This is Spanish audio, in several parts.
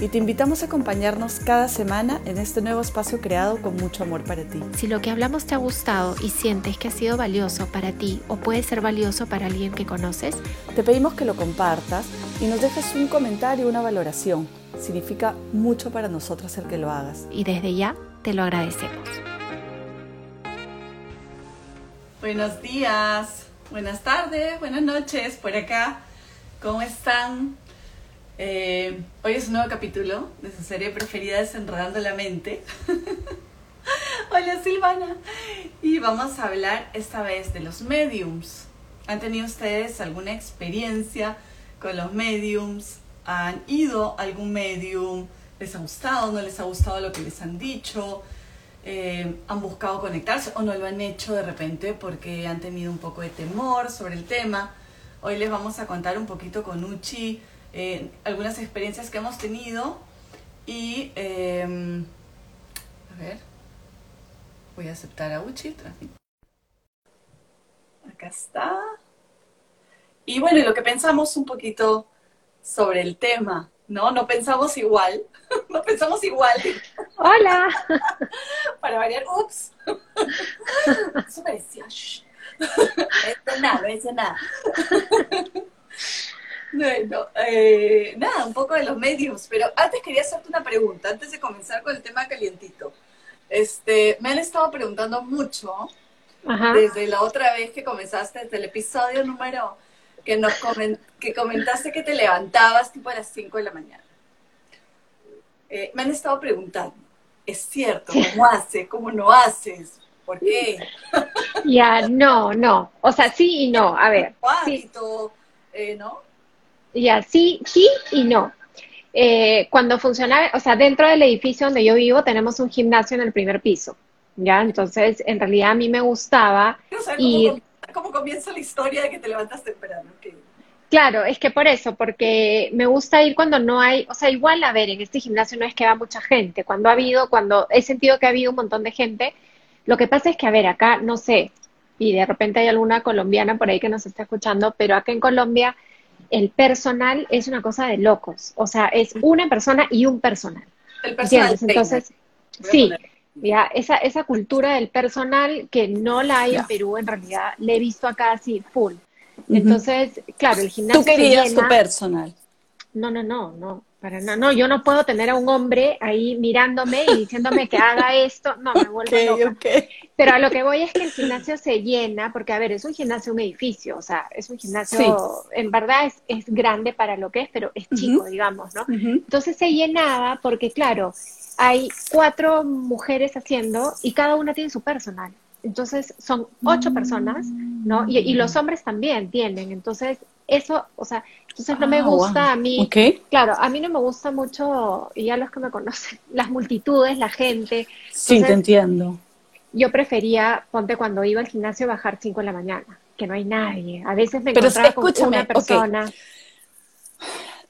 Y te invitamos a acompañarnos cada semana en este nuevo espacio creado con mucho amor para ti. Si lo que hablamos te ha gustado y sientes que ha sido valioso para ti o puede ser valioso para alguien que conoces, te pedimos que lo compartas y nos dejes un comentario, una valoración Significa mucho para nosotros el que lo hagas. Y desde ya te lo agradecemos. Buenos días, buenas tardes, buenas noches por acá. ¿Cómo están? Eh, hoy es un nuevo capítulo de su serie preferida Desenredando la Mente. Hola Silvana. Y vamos a hablar esta vez de los mediums. ¿Han tenido ustedes alguna experiencia con los mediums? han ido a algún medium, les ha gustado, no les ha gustado lo que les han dicho, eh, han buscado conectarse o no lo han hecho de repente porque han tenido un poco de temor sobre el tema. Hoy les vamos a contar un poquito con Uchi eh, algunas experiencias que hemos tenido y em, a ver, voy a aceptar a Uchi. Acá está. Y bueno, lo que pensamos un poquito sobre el tema, ¿no? No pensamos igual, no pensamos igual. Hola. Para variar, ups. Eso parecía, no nada, no decía nada. Bueno, eh, nada, un poco de los medios, pero antes quería hacerte una pregunta, antes de comenzar con el tema calientito. Este, me han estado preguntando mucho desde la otra vez que comenzaste, desde el episodio número que nos que comentaste que te levantabas tipo a las 5 de la mañana. Eh, me han estado preguntando, ¿es cierto? ¿Cómo haces? ¿Cómo no haces? ¿Por qué? Ya, no, no. O sea, sí y no. A ver. Sí. Eh, ¿no? Ya, sí, sí y no. Eh, cuando funcionaba, o sea, dentro del edificio donde yo vivo tenemos un gimnasio en el primer piso. ¿ya? Entonces, en realidad a mí me gustaba ir cómo comienza la historia de que te levantas temprano. Claro, es que por eso, porque me gusta ir cuando no hay, o sea, igual a ver, en este gimnasio no es que va mucha gente, cuando ha habido, cuando he sentido que ha habido un montón de gente, lo que pasa es que, a ver, acá, no sé, y de repente hay alguna colombiana por ahí que nos está escuchando, pero acá en Colombia el personal es una cosa de locos, o sea, es una persona y un personal. El personal. Entonces, sí, ya, esa, esa cultura del personal que no la hay en Perú, en realidad, la he visto acá así full. Entonces, claro, el gimnasio. ¿Tú querías tu personal? No, no, no, no, para nada. No, yo no puedo tener a un hombre ahí mirándome y diciéndome que haga esto. No, me vuelvo loca. Pero a lo que voy es que el gimnasio se llena, porque a ver, es un gimnasio, un edificio, o sea, es un gimnasio, en verdad es, es, grande para lo que es, pero es chico, digamos, ¿no? Entonces se llenaba porque, claro, hay cuatro mujeres haciendo y cada una tiene su personal. Entonces son ocho personas, ¿no? Y, los hombres también tienen. Entonces, eso, o sea, entonces no me ah, gusta a mí. Claro, a mí no me gusta mucho, y ya los que me conocen, las multitudes, la gente. sí, te entiendo. Yo prefería, ponte cuando iba al gimnasio, bajar cinco de la mañana, que no hay nadie. A veces me encontraba con una persona.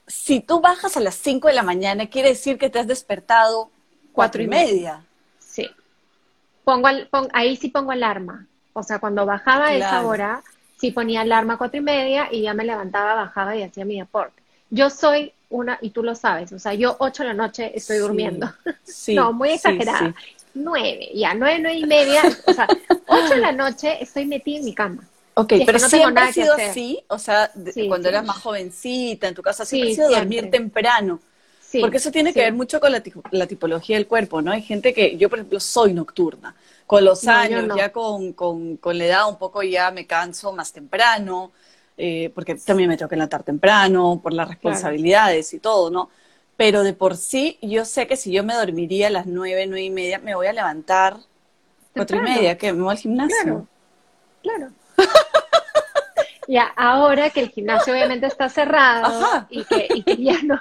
Si tú bajas a las cinco de la mañana, quiere decir que te has despertado Cuatro y media. Sí. Pongo, ahí sí pongo alarma. O sea, cuando bajaba a esa hora, sí ponía alarma a cuatro y media y ya me levantaba, bajaba y hacía mi deporte. Yo soy una, y tú lo sabes, o sea, yo ocho de la noche estoy durmiendo. Sí, no, muy exagerada. nueve, ya, nueve, nueve y media, o sea, ocho de la noche estoy metida en mi cama. Ok, pero no siempre ha sido así, o sea, cuando eras más jovencita, en tu casa, siempre ha sido dormir temprano. Porque eso tiene que ver mucho con la, tipología del cuerpo, ¿no? Hay gente que, yo por ejemplo, soy nocturna. Con los años, ya con, con, con, la edad un poco ya me canso más temprano, eh, porque también me tengo que levantar temprano, por las responsabilidades y todo, ¿no? Pero de por sí, yo sé que si yo me dormiría a las nueve, nueve y media, me voy a levantar cuatro y media, que me voy al gimnasio. Claro, claro. Ya, ahora que el gimnasio obviamente está cerrado y que, y que, ya no,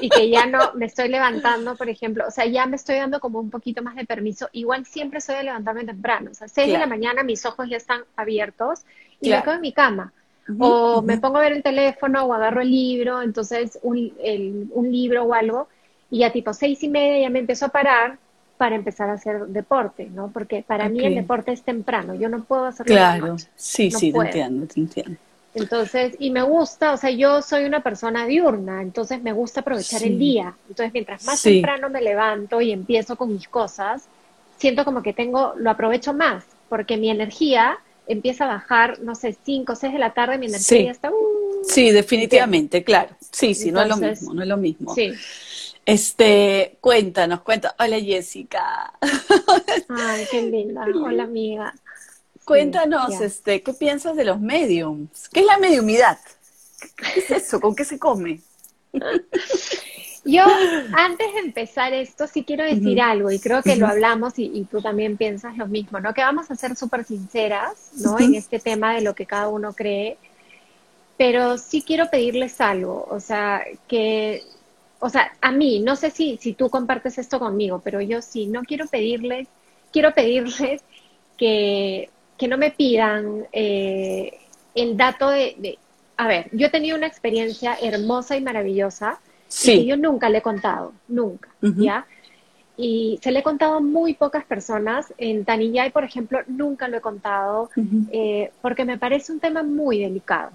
y que ya no me estoy levantando, por ejemplo, o sea, ya me estoy dando como un poquito más de permiso, igual siempre soy de levantarme temprano, o sea, seis de la mañana mis ojos ya están abiertos y me quedo en mi cama. o me pongo a ver el teléfono o agarro el libro, entonces un, el, un libro o algo, Y a tipo seis y media ya me empiezo a parar para empezar a hacer deporte, ¿no? Porque para mí el deporte es temprano, yo no puedo hacerlo Claro, sí, sí, te entiendo, te entiendo. Entonces, y me gusta, o sea, yo soy una persona diurna, entonces me gusta aprovechar el día. Entonces, mientras más temprano me levanto y empiezo con mis cosas, siento como que tengo, lo aprovecho más, porque mi energía empieza a bajar, no sé, 5 o 6 de la tarde, mi energía ya está... Uh, sí, definitivamente, claro. Sí, sí, no es lo mismo, no es lo mismo. Sí. Este, cuéntanos, cuéntanos. Hola Jessica. Ay, qué linda. Hola amiga. Cuéntanos, este, ¿qué piensas de los mediums? ¿Qué es la mediumidad? ¿Qué es eso? ¿Con qué se come? Yo, antes de empezar esto, sí quiero decir algo, y creo que lo hablamos y, tú también piensas lo mismo, ¿no? Que vamos a ser súper sinceras, ¿no? En este tema de lo que cada uno cree, pero sí quiero pedirles algo, o sea, que o sea, a mí, no sé si, si tú compartes esto conmigo, pero yo sí, no quiero pedirles, quiero pedirles que, que no me pidan eh, el dato de, a ver, yo he tenido una experiencia hermosa y maravillosa que yo nunca le he contado, nunca, ¿ya? Y se le he contado a muy pocas personas. En Tanillay, por ejemplo, nunca lo he contado eh, porque me parece un tema muy delicado.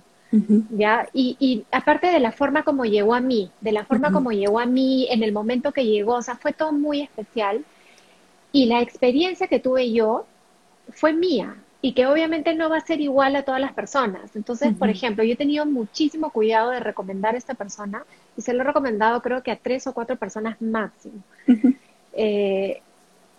¿Ya? Y, y, aparte de la forma como llegó a mí, de la forma como llegó a mí en el momento que llegó, o sea, fue todo muy especial. Y la experiencia que tuve yo fue mía y que obviamente no va a ser igual a todas las personas. Entonces, por ejemplo, yo he tenido muchísimo cuidado de recomendar a esta persona y se lo he recomendado creo que a tres o cuatro personas máximo. Eh,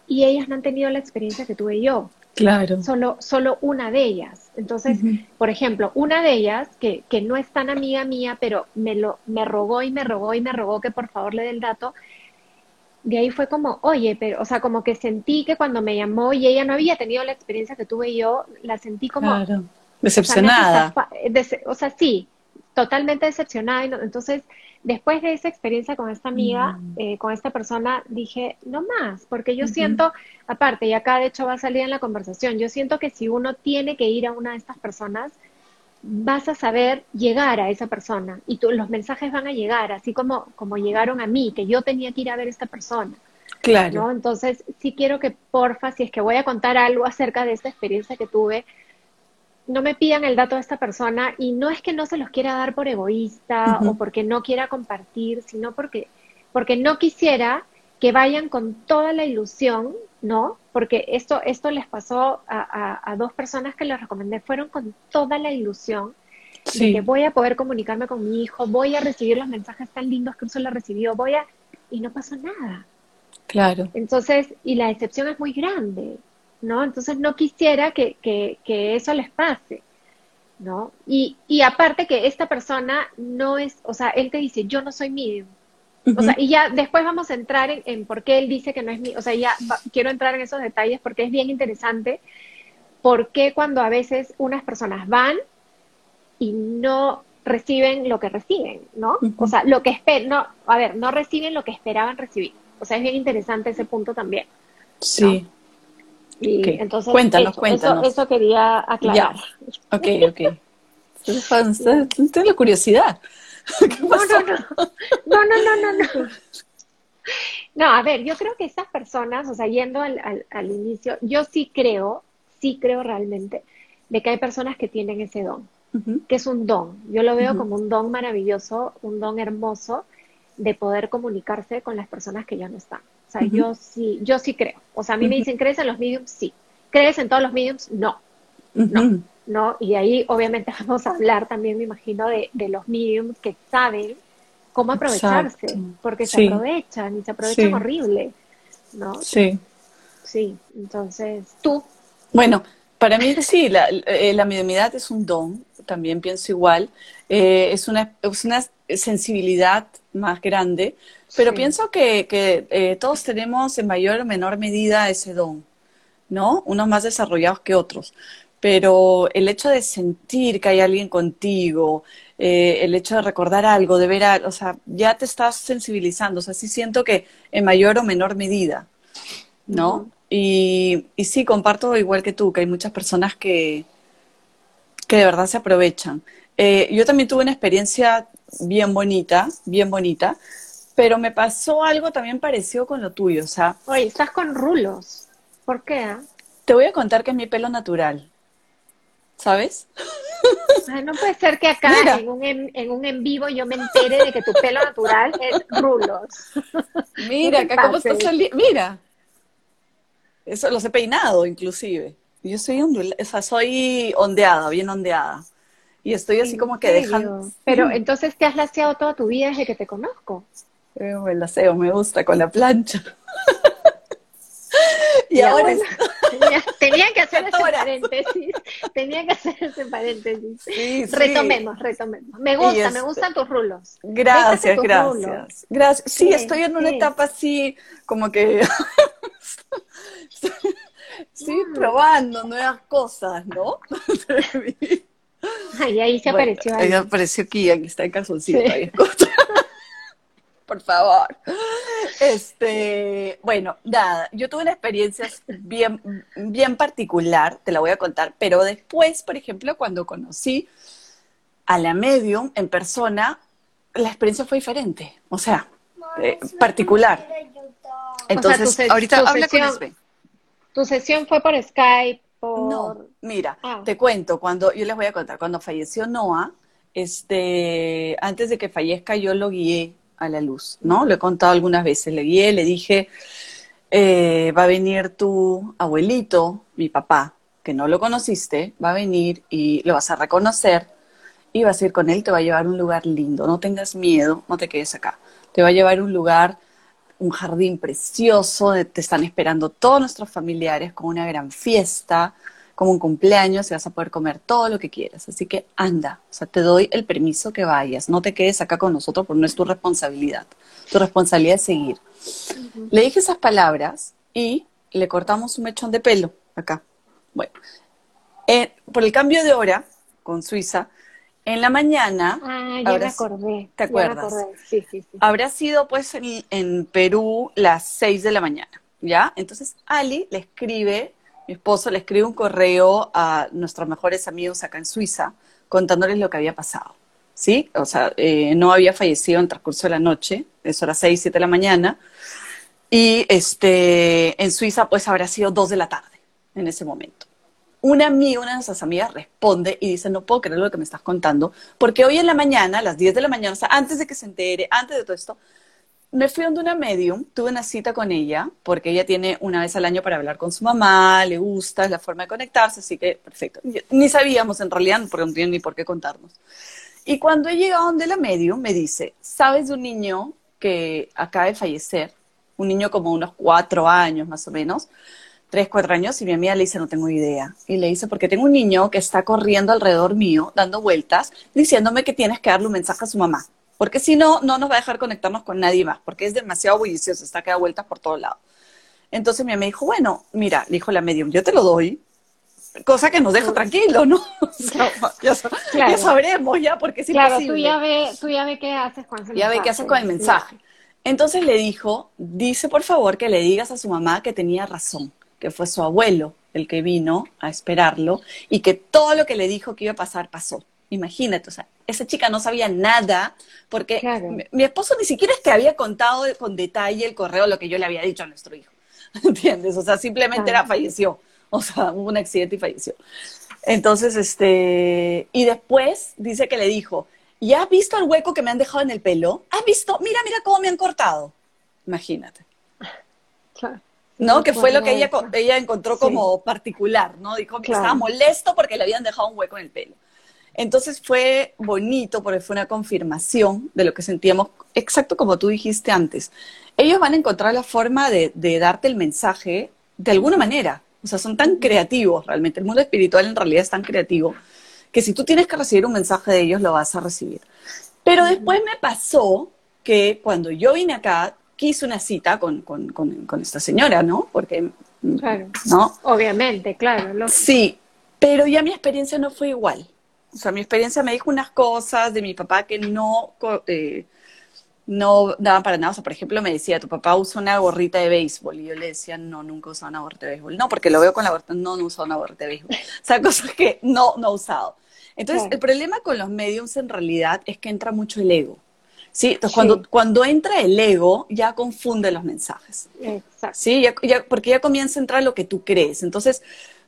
y ellas no han tenido la experiencia que tuve yo. Claro. Solo, solo una de ellas. Entonces, por ejemplo, una de ellas, que, que no es tan amiga mía, pero me, lo, me rogó y me rogó y me rogó que por favor le dé el dato, de ahí fue como, oye, pero, o sea, como que sentí que cuando me llamó y ella no había tenido la experiencia que tuve yo, la sentí como... Claro. Decepcionada. O sea, sí, totalmente decepcionada. Entonces, después de esa experiencia con esta amiga, mm. eh, con esta persona, dije, no más, porque yo siento, aparte, y acá de hecho va a salir en la conversación, yo siento que si uno tiene que ir a una de estas personas, vas a saber llegar a esa persona y tú, los mensajes van a llegar, así como, como llegaron a mí, que yo tenía que ir a ver a esta persona. Claro. Entonces, sí quiero que, porfa, si es que voy a contar algo acerca de esta experiencia que tuve, no me pidan el dato de esta persona y no es que no se los quiera dar por egoísta o porque no quiera compartir, sino porque, porque no quisiera que vayan con toda la ilusión, ¿no? Porque esto, esto les pasó a, dos personas que les recomendé, fueron con toda la ilusión de que voy a poder comunicarme con mi hijo, voy a recibir los mensajes tan lindos que lo recibió, voy a... y no pasó nada. Claro. Entonces, y la decepción es muy grande. ¿No? Entonces no quisiera que, que, que eso les pase, ¿no? Y, y, aparte que esta persona no es, o sea, él te dice, yo no soy medium. O sea, y ya después vamos a entrar en, por qué él dice que no es mi, o sea, ya quiero entrar en esos detalles porque es bien interesante, por qué cuando a veces unas personas van y no reciben lo que reciben, ¿no? O sea, lo que esperan, no, a ver, no reciben lo que esperaban recibir. O sea, es bien interesante ese punto también. Sí. Y entonces, cuéntanos, eso, cuéntanos. Eso, quería aclarar. Ok, ok. Tengo la curiosidad. No, no, no. No, no, no, no, no. a ver, yo creo que estas personas, o sea, yendo al, al, inicio, yo sí creo, sí creo realmente, de que hay personas que tienen ese don, que es un don. Yo lo veo como un don maravilloso, un don hermoso de poder comunicarse con las personas que ya no están. O sea, yo sí, yo sí creo. O sea, a mí me dicen, ¿crees en los mediums? Sí. ¿Crees en todos los mediums? No. No. No. Y ahí obviamente vamos a hablar también, me imagino, de, de los mediums que saben cómo aprovecharse, porque se aprovechan y se aprovechan horrible. ¿No? Sí. Sí. Entonces, tú. Bueno, para mí sí, la, eh, la mediumidad es un don, también pienso igual. Eh, es, una, es una sensibilidad más grande, pero pienso que, que eh, todos tenemos en mayor o menor medida ese don, ¿no? Unos más desarrollados que otros. Pero el hecho de sentir que hay alguien contigo, eh, el hecho de recordar algo, de ver, algo, o sea, ya te estás sensibilizando, o sea, sí siento que en mayor o menor medida, ¿no? y, y sí, comparto igual que tú, que hay muchas personas que, que de verdad se aprovechan. Eh, yo también tuve una experiencia bien bonita, bien bonita, pero me pasó algo también parecido con lo tuyo, o sea... Oye, estás con rulos. ¿Por qué? Ah? Te voy a contar que es mi pelo natural, ¿sabes? no puede ser que acá en un, en, un, en vivo yo me entere de que tu pelo natural es rulos. Mira, acá cómo está saliendo. Mira. Eso los he peinado, inclusive. Yo soy o sea, soy ondeada, bien ondeada. Y estoy así como que dejando. Pero entonces te has laseado toda tu vida desde que te conozco. el laseo me gusta con la plancha. y, ahora, tenía, que hacer ese paréntesis. Tenía que hacer ese paréntesis. retomemos, retomemos. Me gusta, me gustan tus rulos. Gracias, gracias. Gracias. Sí, estoy en una etapa así como que sí, mm. probando nuevas cosas, ¿no? Y ahí se apareció. Ahí apareció aquí, aquí está el calzoncito. Ahí. Por favor. Este, bueno, nada, yo tuve una experiencia bien, bien particular, te la voy a contar, pero después, por ejemplo, cuando conocí a la medium en persona, la experiencia fue diferente, o sea, eh, particular. Entonces, ahorita habla con ¿Tu sesión fue por Skype? No, mira, ah. te cuento, cuando, yo les voy a contar, cuando falleció Noah, este, antes de que fallezca yo lo guié a la luz, ¿no? Lo he contado algunas veces, le guié, le dije, eh, va a venir tu abuelito, mi papá, que no lo conociste, va a venir y lo vas a reconocer y vas a ir con él, te va a llevar a un lugar lindo, no tengas miedo, no te quedes acá, te va a llevar a un lugar un jardín precioso, te están esperando todos nuestros familiares con una gran fiesta, como un cumpleaños y vas a poder comer todo lo que quieras. Así que anda, o sea, te doy el permiso que vayas, no te quedes acá con nosotros porque no es tu responsabilidad. Tu responsabilidad es seguir. Le dije esas palabras y le cortamos un mechón de pelo acá. Bueno, eh, por el cambio de hora con Suiza, en la mañana. Ah, ya me acordé. ¿Te acuerdas? Sí, sí, sí. Habrá sido pues en, Perú las 6 de la mañana, ¿ya? Entonces Ali le escribe, mi esposo le escribe un correo a nuestros mejores amigos acá en Suiza contándoles lo que había pasado, ¿sí? O sea, eh, no había fallecido en el transcurso de la noche, eso era 6, 7 de la mañana, y este, en Suiza pues habrá sido 2 de la tarde en ese momento una amiga, una de nuestras amigas responde y dice, no puedo creer lo que me estás contando, porque hoy en la mañana, a las 10 de la mañana, antes de que se entere, antes de todo esto, me fui donde una medium, tuve una cita con ella, porque ella tiene una vez al año para hablar con su mamá, le gusta, es la forma de conectarse, así que perfecto. Ni sabíamos en realidad, porque no tiene ni por qué contarnos. Y cuando he llegado donde la medium, me dice, ¿sabes de un niño que acaba de fallecer? Un niño como unos cuatro años más o menos, tres, cuatro años y mi amiga le dice, no tengo idea. Y le dice, porque tengo un niño que está corriendo alrededor mío, dando vueltas, diciéndome que tienes que darle un mensaje a su mamá. Porque si no, no nos va a dejar conectarnos con nadie más, porque es demasiado bullicioso, está que da vueltas por todos lados. Entonces mi amiga dijo, bueno, mira, le dijo la medium, yo te lo doy, cosa que nos deja tranquilo, ¿no? ya, sabremos ya, porque es claro, Tú ya ves tú ya ve qué haces con el Ya ve qué haces con el mensaje. Entonces le dijo, dice por favor que le digas a su mamá que tenía razón que fue su abuelo el que vino a esperarlo y que todo lo que le dijo que iba a pasar pasó. Imagínate, o sea, esa chica no sabía nada porque mi, esposo ni siquiera es que había contado con detalle el correo lo que yo le había dicho a nuestro hijo. ¿Entiendes? O sea, simplemente era falleció. O sea, hubo un accidente y falleció. Entonces, este, y después dice que le dijo, ¿ya has visto el hueco que me han dejado en el pelo? ¿Has visto? Mira, mira cómo me han cortado. Imagínate. Claro. ¿No? Que fue lo que ella, ella encontró como particular, ¿no? Dijo que estaba molesto porque le habían dejado un hueco en el pelo. Entonces fue bonito porque fue una confirmación de lo que sentíamos, exacto como tú dijiste antes. Ellos van a encontrar la forma de, de darte el mensaje de alguna manera. O sea, son tan creativos realmente. El mundo espiritual en realidad es tan creativo que si tú tienes que recibir un mensaje de ellos, lo vas a recibir. Pero después me pasó que cuando yo vine acá, quise una cita con, esta señora, ¿no? Porque, claro. ¿no? Obviamente, claro. Sí, pero ya mi experiencia no fue igual. O sea, mi experiencia me dijo unas cosas de mi papá que no, eh, no daban para nada. O sea, por ejemplo, me decía, tu papá usa una gorrita de béisbol. Y yo le decía, no, nunca usa una gorrita de béisbol. No, porque lo veo con la gorrita, no, no usa una gorrita de béisbol. O sea, cosas que no, no he usado. Entonces, el problema con los mediums en realidad es que entra mucho el ego ¿sí? Entonces, Cuando, cuando entra el ego, ya confunde los mensajes. Exacto. ¿Sí? porque ya comienza a entrar lo que tú crees. Entonces,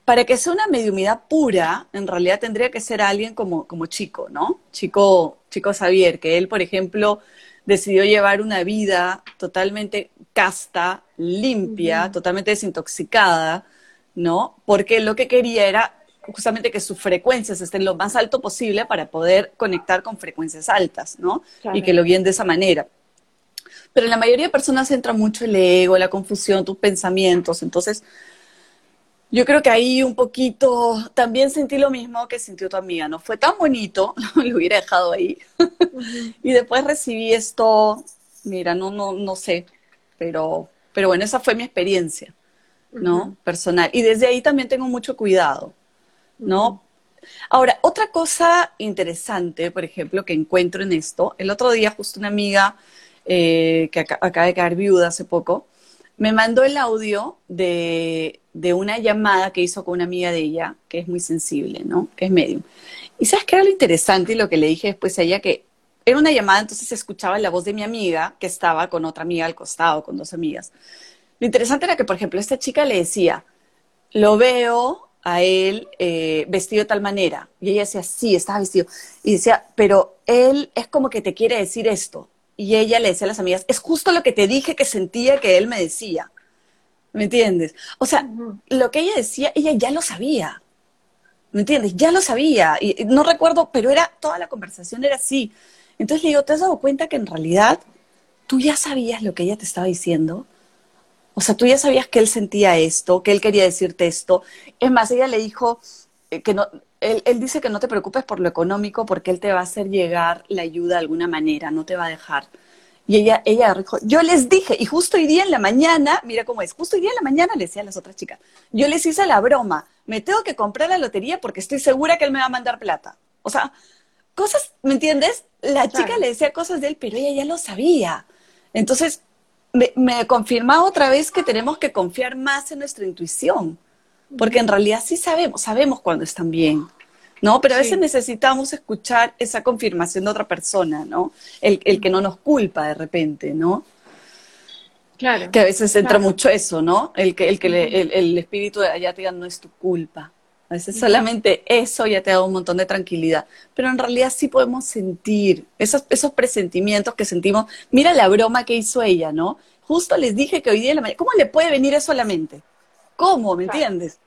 para que sea una mediumidad pura, en realidad tendría que ser alguien como, como Chico, ¿no? Chico, Chico Xavier, que él, por ejemplo, decidió llevar una vida totalmente casta, limpia, totalmente desintoxicada, ¿no? Porque lo que quería era justamente que sus frecuencias estén lo más alto posible para poder conectar con frecuencias altas, ¿no? Y que lo guíen de esa manera. Pero en la mayoría de personas entra mucho el ego, la confusión, tus pensamientos. Entonces, yo creo que ahí un poquito también sentí lo mismo que sintió tu amiga. No fue tan bonito, lo hubiera dejado ahí. y después recibí esto, mira, no, no, no sé, pero, pero bueno, esa fue mi experiencia, ¿no? Personal. Y desde ahí también tengo mucho cuidado ¿no? Ahora, otra cosa interesante, por ejemplo, que encuentro en esto, el otro día justo una amiga eh, que acaba de caer viuda hace poco, me mandó el audio de, una llamada que hizo con una amiga de ella, que es muy sensible, ¿no? Que es medium. Y sabes qué era lo interesante y lo que le dije después a ella, que era una llamada, entonces se escuchaba la voz de mi amiga, que estaba con otra amiga al costado, con dos amigas. Lo interesante era que, por ejemplo, esta chica le decía, lo veo a él eh, vestido de tal manera. Y ella decía, sí, estaba vestido. Y decía, pero él es como que te quiere decir esto. Y ella le decía a las amigas, es justo lo que te dije que sentía que él me decía. ¿Me entiendes? O sea, lo que ella decía, ella ya lo sabía. ¿Me entiendes? Ya lo sabía. Y no recuerdo, pero era, toda la conversación era así. Entonces le digo, ¿te has dado cuenta que en realidad tú ya sabías lo que ella te estaba diciendo? O sea, tú ya sabías que él sentía esto, que él quería decirte esto. Es más, ella le dijo eh, que no, él, dice que no te preocupes por lo económico porque él te va a hacer llegar la ayuda de alguna manera, no te va a dejar. Y ella, ella dijo, yo les dije, y justo hoy día en la mañana, mira cómo es, justo hoy día en la mañana le decía a las otras chicas, yo les hice la broma, me tengo que comprar la lotería porque estoy segura que él me va a mandar plata. O sea, cosas, ¿me entiendes? La chica le decía cosas de él, pero ella ya lo sabía. Entonces, me, me confirma otra vez que tenemos que confiar más en nuestra intuición, porque en realidad sí sabemos, sabemos cuando están bien, ¿no? Pero a veces necesitamos escuchar esa confirmación de otra persona, ¿no? El, que no nos culpa de repente, ¿no? Claro. Que a veces entra mucho eso, ¿no? El que, el, que el, espíritu de allá te diga no es tu culpa. A veces solamente eso ya te da un montón de tranquilidad. Pero en realidad sí podemos sentir esos, esos presentimientos que sentimos. Mira la broma que hizo ella, ¿no? Justo les dije que hoy día en la mañana. ¿Cómo le puede venir eso a la mente? ¿Cómo? ¿Me entiendes?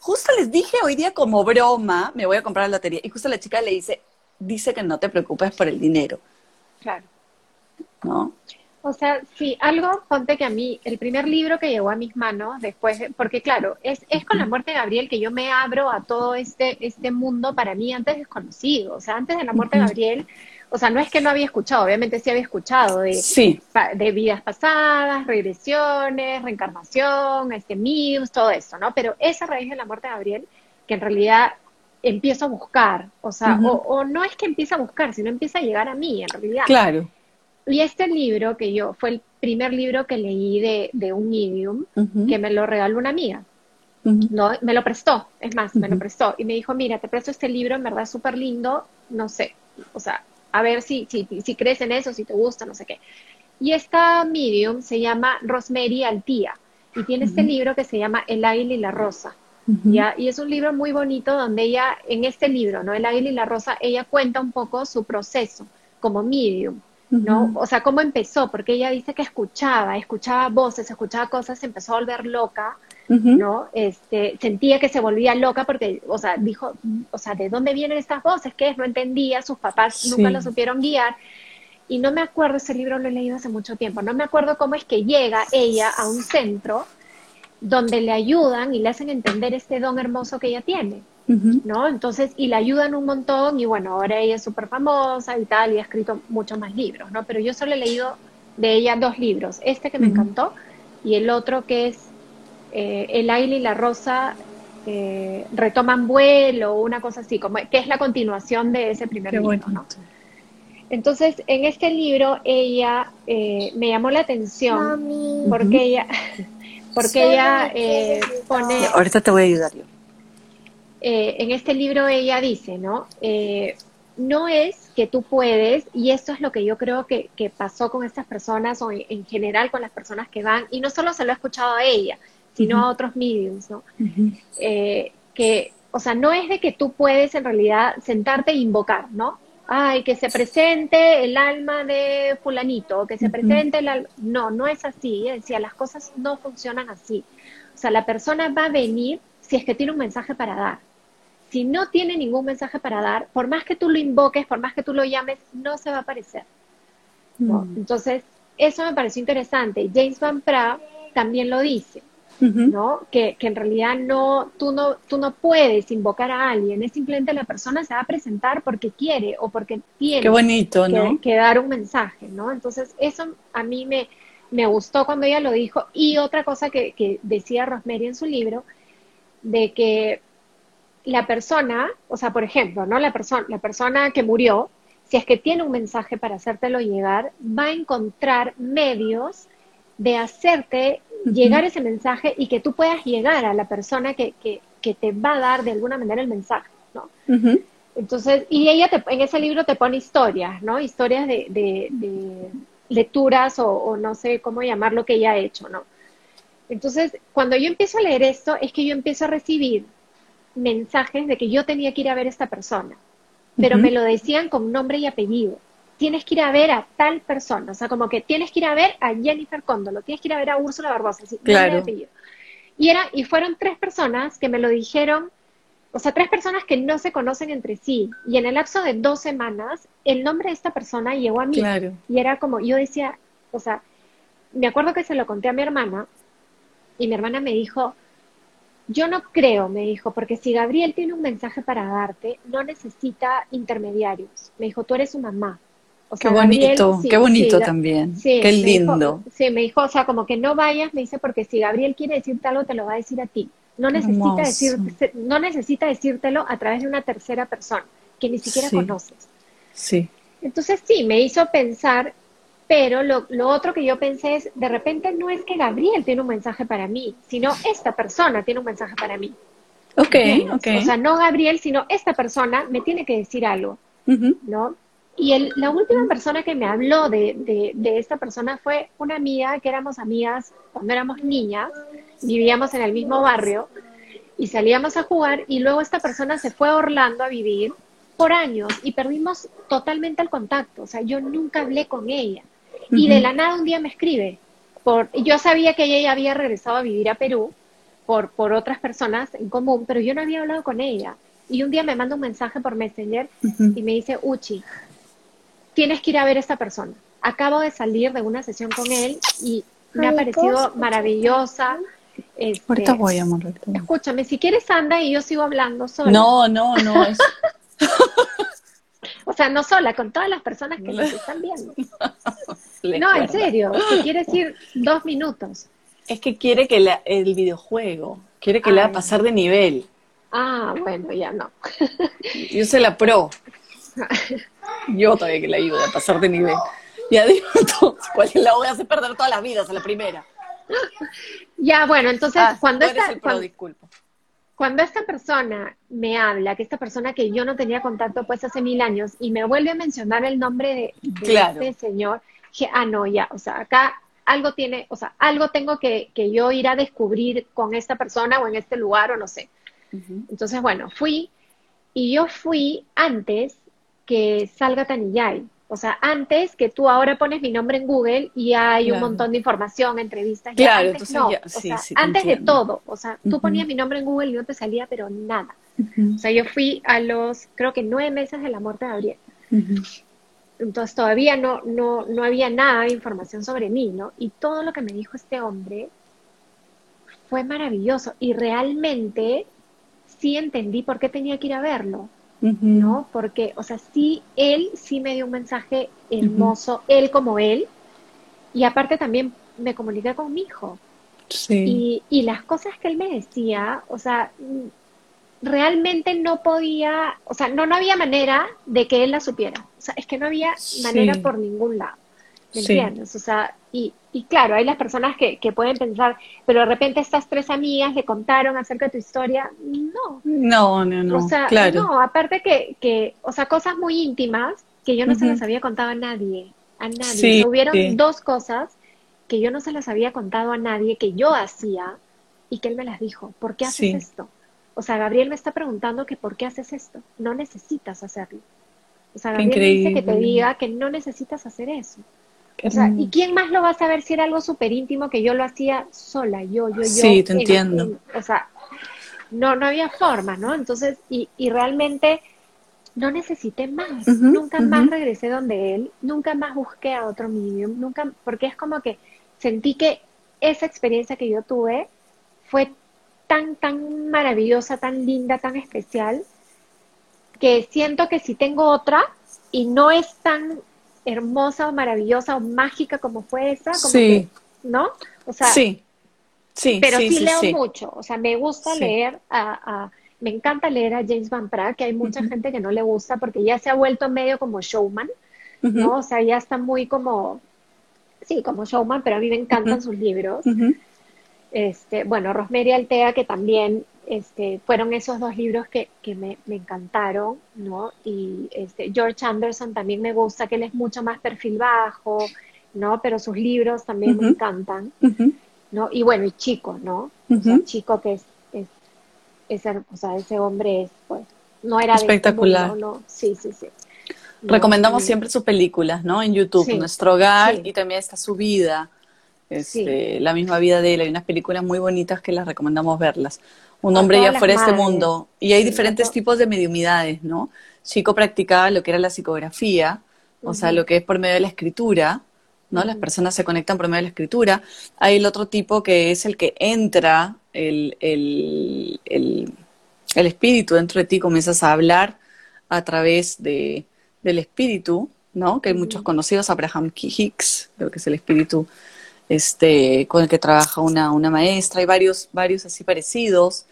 Justo les dije hoy día como broma, me voy a comprar la lotería. Y justo la chica le dice, dice que no te preocupes por el dinero. Claro. ¿No? O sea, sí, algo, ponte que a mí, el primer libro que llegó a mis manos después, porque claro, es, es con la muerte de Gabriel que yo me abro a todo este, este mundo para mí antes desconocido. O sea, antes de la muerte de Gabriel, o sea, no es que no había escuchado, obviamente sí había escuchado de, de vidas pasadas, regresiones, reencarnación, este, MIUS, todo eso, ¿no? Pero esa raíz de la muerte de Gabriel, que en realidad empiezo a buscar, o sea, o, o, no es que empiece a buscar, sino empieza a llegar a mí, en realidad. Claro. Y este libro que yo, fue el primer libro que leí de, de un medium, que me lo regaló una amiga. No, me lo prestó, es más, me lo prestó. Y me dijo, mira, te presto este libro, en verdad es súper lindo, no sé, o sea, a ver si, si, si crees en eso, si te gusta, no sé qué. Y esta medium se llama Rosemary Altía y tiene este libro que se llama El águila y la rosa. ¿ya? Y es un libro muy bonito donde ella, en este libro, ¿no? El águila y la rosa, ella cuenta un poco su proceso como medium. ¿No? O sea, cómo empezó, porque ella dice que escuchaba, escuchaba voces, escuchaba cosas, se empezó a volver loca, ¿no? Este, sentía que se volvía loca porque, o sea, dijo, o sea, ¿de dónde vienen estas voces? ¿Qué es? No entendía, sus papás nunca lo supieron guiar. Y no me acuerdo, ese libro lo he leído hace mucho tiempo, no me acuerdo cómo es que llega ella a un centro donde le ayudan y le hacen entender este don hermoso que ella tiene. ¿No? Entonces, y la ayudan un montón y bueno, ahora ella es súper famosa y tal y ha escrito muchos más libros, ¿no? Pero yo solo he leído de ella dos libros, este que me encantó y el otro que es eh, El aire y la rosa eh, retoman vuelo, una cosa así, como que es la continuación de ese primer libro, ¿no? Entonces, en este libro ella eh, me llamó la atención porque ella, porque ella pone... Ahorita te voy a ayudar yo. Eh, en este libro ella dice, ¿no? Eh, no es que tú puedes, y esto es lo que yo creo que, pasó con estas personas o en, general con las personas que van, y no solo se lo he escuchado a ella, sino a otros mediums, ¿no? Eh, que, o sea, no es de que tú puedes en realidad sentarte e invocar, ¿no? Ay, que se presente el alma de fulanito, que se presente el alma... No, no es así, decía, las cosas no funcionan así. O sea, la persona va a venir si es que tiene un mensaje para dar. Si no tiene ningún mensaje para dar, por más que tú lo invoques, por más que tú lo llames, no se va a aparecer. Mm. Entonces, eso me pareció interesante. James Van Praagh también lo dice, ¿no? Que, en realidad no tú, no, tú no puedes invocar a alguien, es simplemente la persona se va a presentar porque quiere o porque tiene Qué bonito, ¿no? que, dar un mensaje, ¿no? Entonces, eso a mí me, me gustó cuando ella lo dijo. Y otra cosa que, que decía Rosemary en su libro, de que la persona, o sea, por ejemplo, ¿no? La persona, la persona que murió, si es que tiene un mensaje para hacértelo llegar, va a encontrar medios de hacerte llegar ese mensaje y que tú puedas llegar a la persona que, que, que te va a dar de alguna manera el mensaje, ¿no? Entonces, y ella te, en ese libro te pone historias, ¿no? Historias de, de, lecturas o, o, no sé cómo llamarlo que ella ha hecho, ¿no? Entonces, cuando yo empiezo a leer esto, es que yo empiezo a recibir mensajes de que yo tenía que ir a ver a esta persona, pero me lo decían con nombre y apellido. Tienes que ir a ver a tal persona, o sea, como que tienes que ir a ver a Jennifer Cóndolo, tienes que ir a ver a Úrsula Barbosa, así, claro. apellido. Y, era, y fueron tres personas que me lo dijeron, o sea, tres personas que no se conocen entre sí. Y en el lapso de dos semanas, el nombre de esta persona llegó a mí. Y era como, yo decía, o sea, me acuerdo que se lo conté a mi hermana, y mi hermana me dijo, yo no creo, me dijo, porque si Gabriel tiene un mensaje para darte, no necesita intermediarios. Me dijo, tú eres su mamá. O sea, qué bonito, qué bonito también. qué lindo. sí, me dijo, o sea, como que no vayas, me dice, porque si Gabriel quiere decirte algo, te lo va a decir a ti. No necesita, decir, no necesita decírtelo a través de una tercera persona que ni siquiera conoces. Sí. Entonces sí, me hizo pensar pero lo, lo, otro que yo pensé es, de repente no es que Gabriel tiene un mensaje para mí, sino esta persona tiene un mensaje para mí. Ok, ok. O sea, no Gabriel, sino esta persona me tiene que decir algo, ¿no? Y el, la última persona que me habló de, de, de, esta persona fue una amiga que éramos amigas cuando éramos niñas, vivíamos en el mismo barrio y salíamos a jugar y luego esta persona se fue a Orlando a vivir por años y perdimos totalmente el contacto. O sea, yo nunca hablé con ella. Y de la nada un día me escribe. Por, yo sabía que ella ya había regresado a vivir a Perú por, por otras personas en común, pero yo no había hablado con ella. Y un día me manda un mensaje por Messenger y me dice, Uchi, tienes que ir a ver a esta persona. Acabo de salir de una sesión con él y me ha parecido maravillosa. Este, Ahorita voy, amor. Escúchame, si quieres anda y yo sigo hablando sola. No, no, no. Es... O sea, no sola, con todas las personas que nos están viendo. no, en serio, si quieres ir dos minutos. Es que quiere que el videojuego, quiere que le haga pasar de nivel. Ah, bueno, ya no. Yo sé la pro. Yo todavía que la ayudo a pasar de nivel. Ya digo, ¿cuál es la voy a hacer perder todas las vidas a la primera? Ya, bueno, entonces ah, cuando esta, el pro, disculpa cuando esta persona me habla, que esta persona que yo no tenía contacto pues hace mil años, y me vuelve a mencionar el nombre de, este señor, dije, ah, no, ya, o sea, acá algo tiene, o sea, algo tengo que, que yo ir a descubrir con esta persona o en este lugar o no sé. Entonces, bueno, fui y yo fui antes que salga Tanillay. O sea, antes que tú ahora pones mi nombre en Google y hay un montón de información, entrevistas. Claro, antes no. antes de todo. O sea, tú ponías mi nombre en Google y no te salía, pero nada. O sea, yo fui a los, creo que nueve meses de la muerte de Gabriel. Entonces todavía no, no, no había nada de información sobre mí, ¿no? Y todo lo que me dijo este hombre fue maravilloso. Y realmente sí entendí por qué tenía que ir a verlo. ¿No? Porque, o sea, sí, él sí me dio un mensaje hermoso, él como él, y aparte también me comuniqué con mi hijo. Y, y las cosas que él me decía, o sea, realmente no podía, o sea, no, no había manera de que él la supiera. O sea, es que no había manera por ningún lado. ¿Me entiendes? O sea, y, y claro, hay las personas que, que, pueden pensar, pero de repente estas tres amigas le contaron acerca de tu historia. No. No, no, no. O sea, claro. no, aparte que, que, o sea, cosas muy íntimas que yo no se las había contado a nadie. A nadie. Sí, hubieron dos cosas que yo no se las había contado a nadie, que yo hacía, y que él me las dijo. ¿Por qué haces esto? O sea, Gabriel me está preguntando que por qué haces esto. No necesitas hacerlo. O sea, Gabriel dice que te diga que no necesitas hacer eso. O sea, ¿y quién más lo va a saber si era algo súper íntimo que yo lo hacía sola, yo, yo, yo? Sí, te entiendo. o sea, no, no había forma, ¿no? Entonces, y, y realmente no necesité más. nunca más regresé donde él, nunca más busqué a otro medium, nunca, porque es como que sentí que esa experiencia que yo tuve fue tan, tan maravillosa, tan linda, tan especial, que siento que si tengo otra y no es tan hermosa o maravillosa o mágica como fue esa, como que, ¿no? O sea, sí, sí, pero sí, leo mucho, o sea, me gusta leer a, me encanta leer a James Van Pratt, que hay mucha gente que no le gusta porque ya se ha vuelto medio como showman, ¿no? O sea, ya está muy como, sí, como showman, pero a mí me encantan sus libros. Este, bueno, Rosemary Altea, que también este, fueron esos dos libros que, que me, me, encantaron, ¿no? Y este, George Anderson también me gusta, que él es mucho más perfil bajo, ¿no? Pero sus libros también me encantan, ¿no? Y bueno, y Chico, ¿no? O sea, Chico que es, es, ese, o sea, ese hombre es, pues, no era este espectacular. no, sí, sí, sí. Recomendamos siempre sus películas, ¿no? En YouTube, Nuestro Hogar y también está su vida. Este, La misma vida de él, hay unas películas muy bonitas que las recomendamos verlas un hombre ya fuera de este mundo. Y hay diferentes tipos de mediumidades, ¿no? Chico practicaba lo que era la psicografía, o sea, lo que es por medio de la escritura, ¿no? Las personas se conectan por medio de la escritura. Hay el otro tipo que es el que entra, el, el, el, el espíritu dentro de ti, comienzas a hablar a través de, del espíritu, ¿no? Que hay muchos conocidos, Abraham Hicks, creo que es el espíritu este, con el que trabaja una, una maestra, hay varios, varios así parecidos.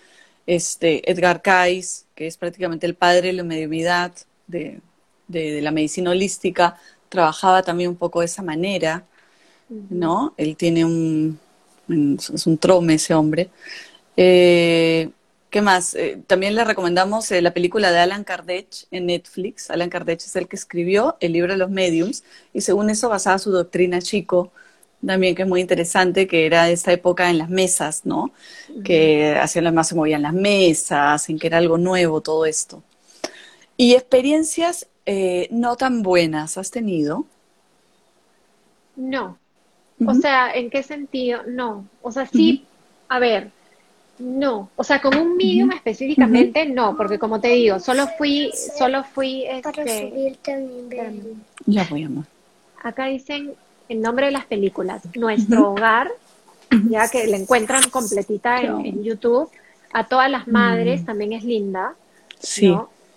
Este, Edgar Cayce, que es prácticamente el padre de la mediumidad de, de, la medicina holística, trabajaba también un poco de esa manera, ¿no? Él tiene un, es un trome ese hombre. Eh, ¿Qué más? Eh, también le recomendamos eh, la película de Alan Kardec en Netflix. Alan Kardec es el que escribió el libro de los mediums y según eso basaba su doctrina chico también que es muy interesante, que era esa época en las mesas, ¿no? Que hacían las más se movían las mesas, en que era algo nuevo todo esto. ¿Y experiencias eh, no tan buenas has tenido? No. O sea, ¿en qué sentido? No. O sea, sí, a ver, no. O sea, con un medium específicamente, no, porque como te digo, solo fui, solo fui, este, Ya voy, amor. Acá dicen en nombre de las películas. Nuestro hogar, ya que la encuentran completita en, YouTube. A todas las madres mm. también es linda. Sí.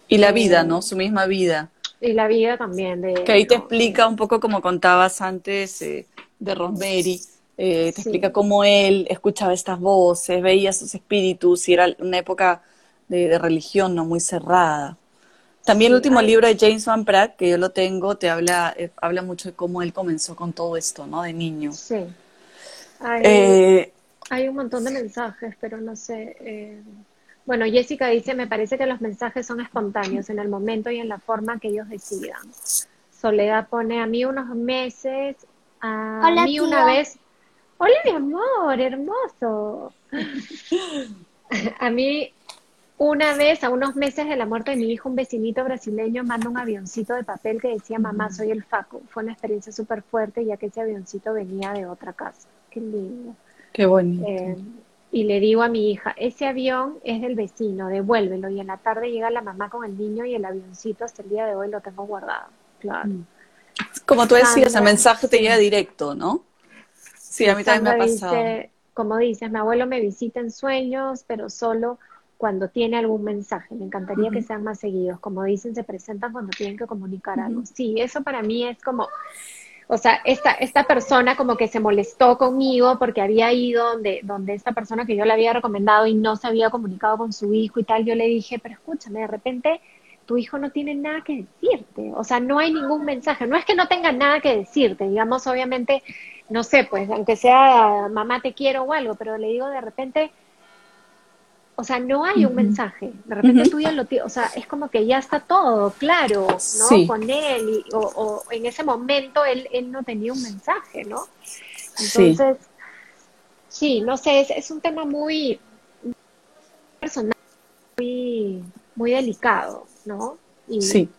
Y la vida, eh, ¿no? Su misma vida. Y la vida también. De, que ahí te explica un poco como contabas antes eh, de Rosemary. Eh, te explica cómo él escuchaba estas voces, veía sus espíritus y era una época de, de religión no muy cerrada. También el último libro de James Van Pratt, que yo lo tengo, te habla, eh, habla mucho de cómo él comenzó con todo esto, ¿no? De niño. Sí. Hay, eh, un montón de mensajes, pero no sé. Eh, bueno, Jessica dice, me parece que los mensajes son espontáneos en el momento y en la forma que ellos decidan. Soledad pone a mí unos meses, a mí una vez. Hola, mi amor, hermoso. a mí una vez, a unos meses de la muerte de mi hijo, un vecinito brasileño manda un avioncito de papel que decía, mamá, soy el Faco. Fue una experiencia súper fuerte, ya que ese avioncito venía de otra casa. Qué lindo. Qué bonito. Eh, y le digo a mi hija, ese avión es del vecino, devuélvelo. Y en la tarde llega la mamá con el niño y el avioncito hasta el día de hoy lo tengo guardado. Claro. Mm. Como tú decías, el mensaje te llega directo, ¿no? Sí, a mí también me ha pasado. como dices, mi abuelo me visita en sueños, pero solo cuando tiene algún mensaje. Me encantaría que sean más seguidos. Como dicen, se presentan cuando tienen que comunicar algo. Sí, eso para mí es como, o sea, esta, esta persona como que se molestó conmigo porque había ido donde, donde esta persona que yo le había recomendado y no se había comunicado con su hijo y tal. Yo le dije, pero escúchame, de repente tu hijo no tiene nada que decirte, o sea, no hay ningún mensaje, no es que no tenga nada que decirte, digamos, obviamente, no sé, pues, aunque sea mamá te quiero o algo, pero le digo de repente, o sea, no hay un mensaje, de repente tú ya lo tienes, o sea, es como que ya está todo claro, ¿no? Con él, o, en ese momento él, él no tenía un mensaje, ¿no? Entonces, sí, no sé, es, es un tema muy personal, muy, muy delicado, ¿no? Y, sí.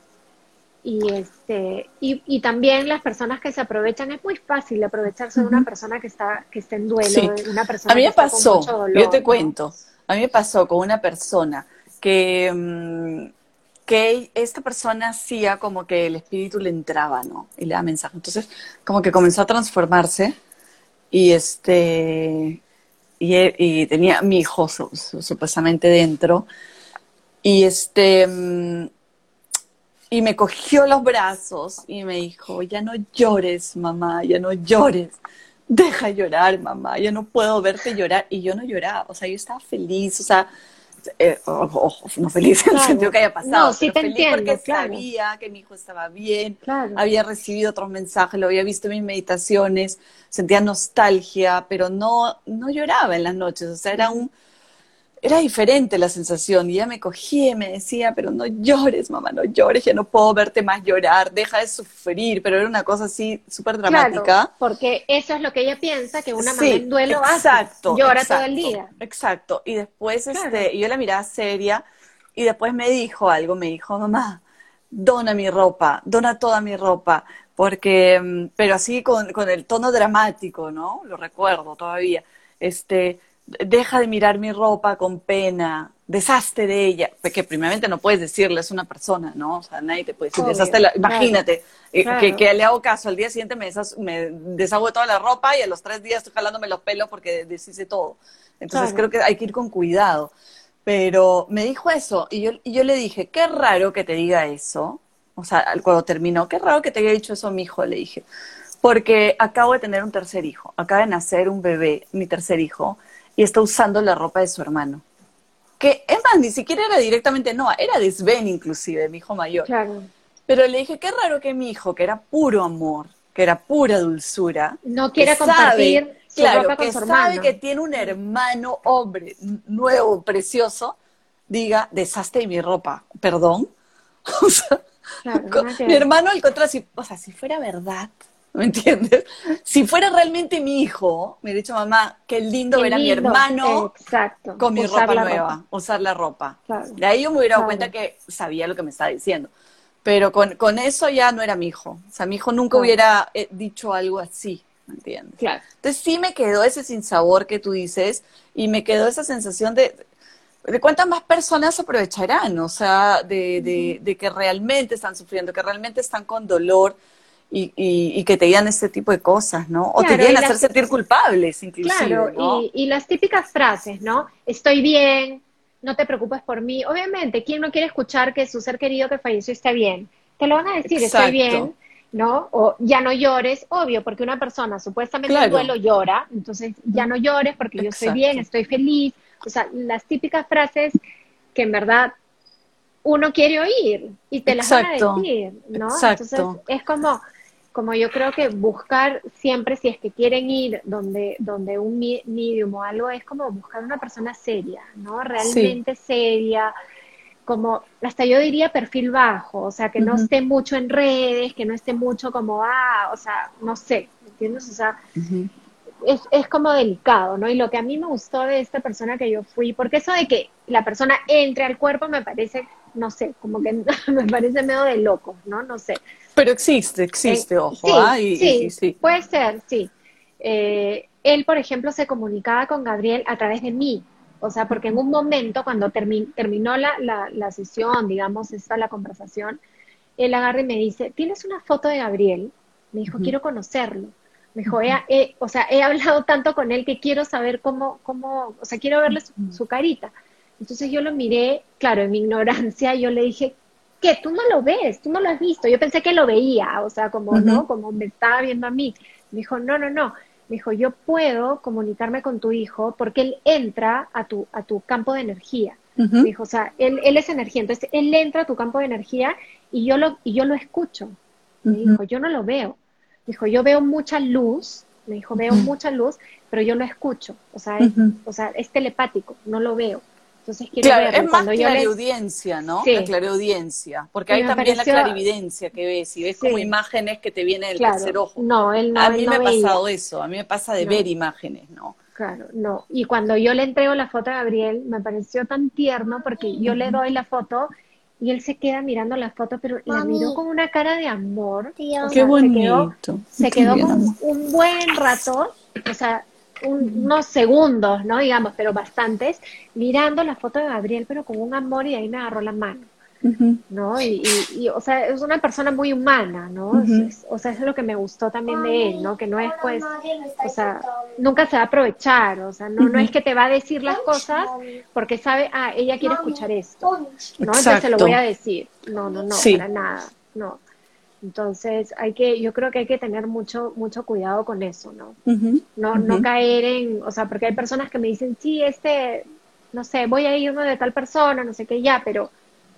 Y, este, y, y, también las personas que se aprovechan, es muy fácil aprovecharse de una persona que está, que está en duelo, de una persona A mí me pasó, yo te cuento, a mí me pasó con una persona que, mm, que esta persona hacía como que el espíritu le entraba, ¿no? Y le da mensaje. Entonces, como que comenzó a transformarse y este y, tenía mi hijo supuestamente dentro y este mm, y me cogió los brazos y me dijo, ya no llores, mamá, ya no llores. Deja llorar, mamá, ya no puedo verte llorar. Y yo no lloraba, o sea, yo estaba feliz, o sea, eh, no feliz en el sentido que haya pasado, no, sí te feliz entiendo, porque sabía que mi hijo estaba bien, había recibido otros mensajes, lo había visto en mis meditaciones, sentía nostalgia, pero no, no lloraba en las noches, o sea, era un era diferente la sensación y ella me cogía y me decía, pero no llores, mamá, no llores, ya no puedo verte más llorar, deja de sufrir, pero era una cosa así súper dramática. Claro, porque eso es lo que ella piensa que una mamá en duelo exacto, hace, llora todo el día. Exacto, y después este, yo la miraba seria y después me dijo algo, me dijo, mamá, dona mi ropa, dona toda mi ropa, porque, mm, pero así con, con el tono dramático, ¿no? Lo recuerdo todavía. Este, deja de mirar mi ropa con pena, deshazte de ella, porque primeramente no puedes decirle, es una persona, ¿no? O sea, nadie te puede decir, deshazte la... imagínate, eh, que, le hago caso, al día siguiente me, me deshago de toda la ropa y a los tres días estoy jalándome los pelos porque deshice todo. Entonces creo que hay que ir con cuidado. Pero me dijo eso y yo, y yo le dije, qué raro que te diga eso. O sea, cuando terminó, qué raro que te haya dicho eso mi hijo, le dije. Porque acabo de tener un tercer hijo, acaba de nacer un bebé, mi tercer hijo, y está usando la ropa de su hermano. Que, es más, ni siquiera era directamente Noah, era de Sven inclusive, mi hijo mayor. Claro. Pero le dije, qué raro que mi hijo, que era puro amor, que era pura dulzura, no quiere compartir su claro, ropa con que su sabe que tiene un hermano hombre nuevo, precioso, diga, deshazte de mi ropa, perdón. o sea, mi hermano al contrario, o sea, si fuera verdad, ¿me entiendes? Si fuera realmente mi hijo, me hubiera dicho mamá, qué lindo ver a mi hermano con mi ropa nueva, usar la ropa. De ahí yo me hubiera dado cuenta que sabía lo que me estaba diciendo. Pero con, con, eso ya no era mi hijo. O sea, mi hijo nunca hubiera eh, dicho algo así, ¿me entiendes? Entonces sí me quedó ese sinsabor que tú dices y me quedó esa sensación de, de cuántas más personas aprovecharán, o sea, de, de, de que realmente están sufriendo, que realmente están con dolor y, y, que te digan este tipo de cosas, ¿no? O te quieren hacer sentir culpables, inclusive. Claro, y, y, las típicas frases, ¿no? Estoy bien, no te preocupes por mí. Obviamente, ¿quién no quiere escuchar que su ser querido que falleció está bien? Te lo van a decir, estoy bien, ¿no? O ya no llores, obvio, porque una persona supuestamente en duelo llora, entonces ya no llores porque yo estoy bien, estoy feliz. O sea, las típicas frases que en verdad uno quiere oír y te las van a decir, ¿no? Entonces es como como yo creo que buscar siempre, si es que quieren ir donde, donde un medium o algo, es como buscar una persona seria, ¿no? Realmente seria, como, hasta yo diría perfil bajo, o sea, que no esté mucho en redes, que no esté mucho como, ah, o sea, no sé, ¿entiendes? O sea, es, es como delicado, ¿no? Y lo que a mí me gustó de esta persona que yo fui, porque eso de que la persona entre al cuerpo me parece, no sé, como que me parece medio de loco, ¿no? No sé. Pero existe, existe, eh, ojo. ¿ah? Sí, sí, puede ser, sí. Eh, él, por ejemplo, se comunicaba con Gabriel a través de mí. O sea, porque en un momento, cuando terminó la, la, sesión, digamos, esta la conversación, él agarra y me dice, ¿tienes una foto de Gabriel? Me dijo, quiero conocerlo. Me dijo, o sea, he hablado tanto con él que quiero saber cómo, cómo, o sea, quiero verle su carita. Entonces yo lo miré, claro, en mi ignorancia, yo le dije, que tú no lo ves, tú no lo has visto. Yo pensé que lo veía, o sea, como, ¿no? Como me estaba viendo a mí. Me dijo, no, no, no. Me dijo, yo puedo comunicarme con tu hijo porque él entra a tu, a tu campo de energía. Me dijo, o sea, él, él es energía, entonces él entra a tu campo de energía y yo lo, y yo lo escucho. Me dijo, yo no lo veo. Dijo, yo veo mucha luz, me dijo, veo mucha luz, pero yo lo escucho. O sea, es, o sea, es telepático, no lo veo. Entonces quiero claro, Es más clariaudiencia, ¿no? La clariaudiencia. Porque hay también la clarividencia que ves, y ves como imágenes que te vienen del tercer ojo. No, él no. A mí me ha pasado eso, a mí me pasa de ver imágenes, ¿no? Claro, no. Y cuando yo le entrego la foto a Gabriel, me pareció tan tierno porque yo le doy la foto y él se queda mirando la foto, pero la miró con una cara de amor. Qué bonito. Se quedó, un buen rato, o sea, unos segundos, ¿no? Digamos, pero bastantes, mirando la foto de Gabriel, pero con un amor y ahí me agarró la mano. ¿no? Y, y, o sea, es una persona muy humana, ¿no? o sea, eso es lo que me gustó también de él, ¿no? Que no es, pues, o sea, nunca se va a aprovechar, o sea, no, no es que te va a decir las cosas porque sabe, ah, ella quiere escuchar esto, ¿no? Entonces se lo voy a decir. No, no, no, para nada, no. Entonces, hay que, yo creo que hay que tener mucho, mucho cuidado con eso, ¿no? No, no caer en, o sea, porque hay personas que me dicen, sí, este, no sé, voy a irme de tal persona, no sé qué, ya, pero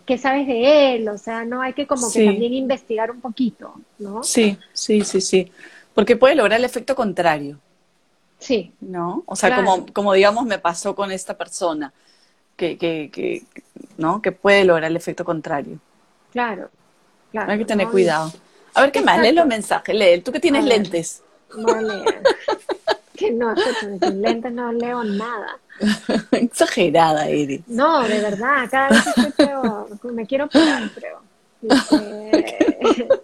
qué sabes de él, o sea, no hay que como que también investigar un poquito, ¿no? Sí, sí, sí, sí, porque puede lograr el efecto contrario. Sí. ¿No? O sea, como, como digamos me pasó con esta persona, que, que, que, ¿no? Que puede lograr el efecto contrario. Claro, claro. Hay que tener cuidado. A ver, ¿qué más? Lee los mensajes, lee. Tú que tienes lentes. No que no, sin lentes no leo nada. Exagerada eres. No, de verdad, cada vez estoy peor. Me quiero operar, creo.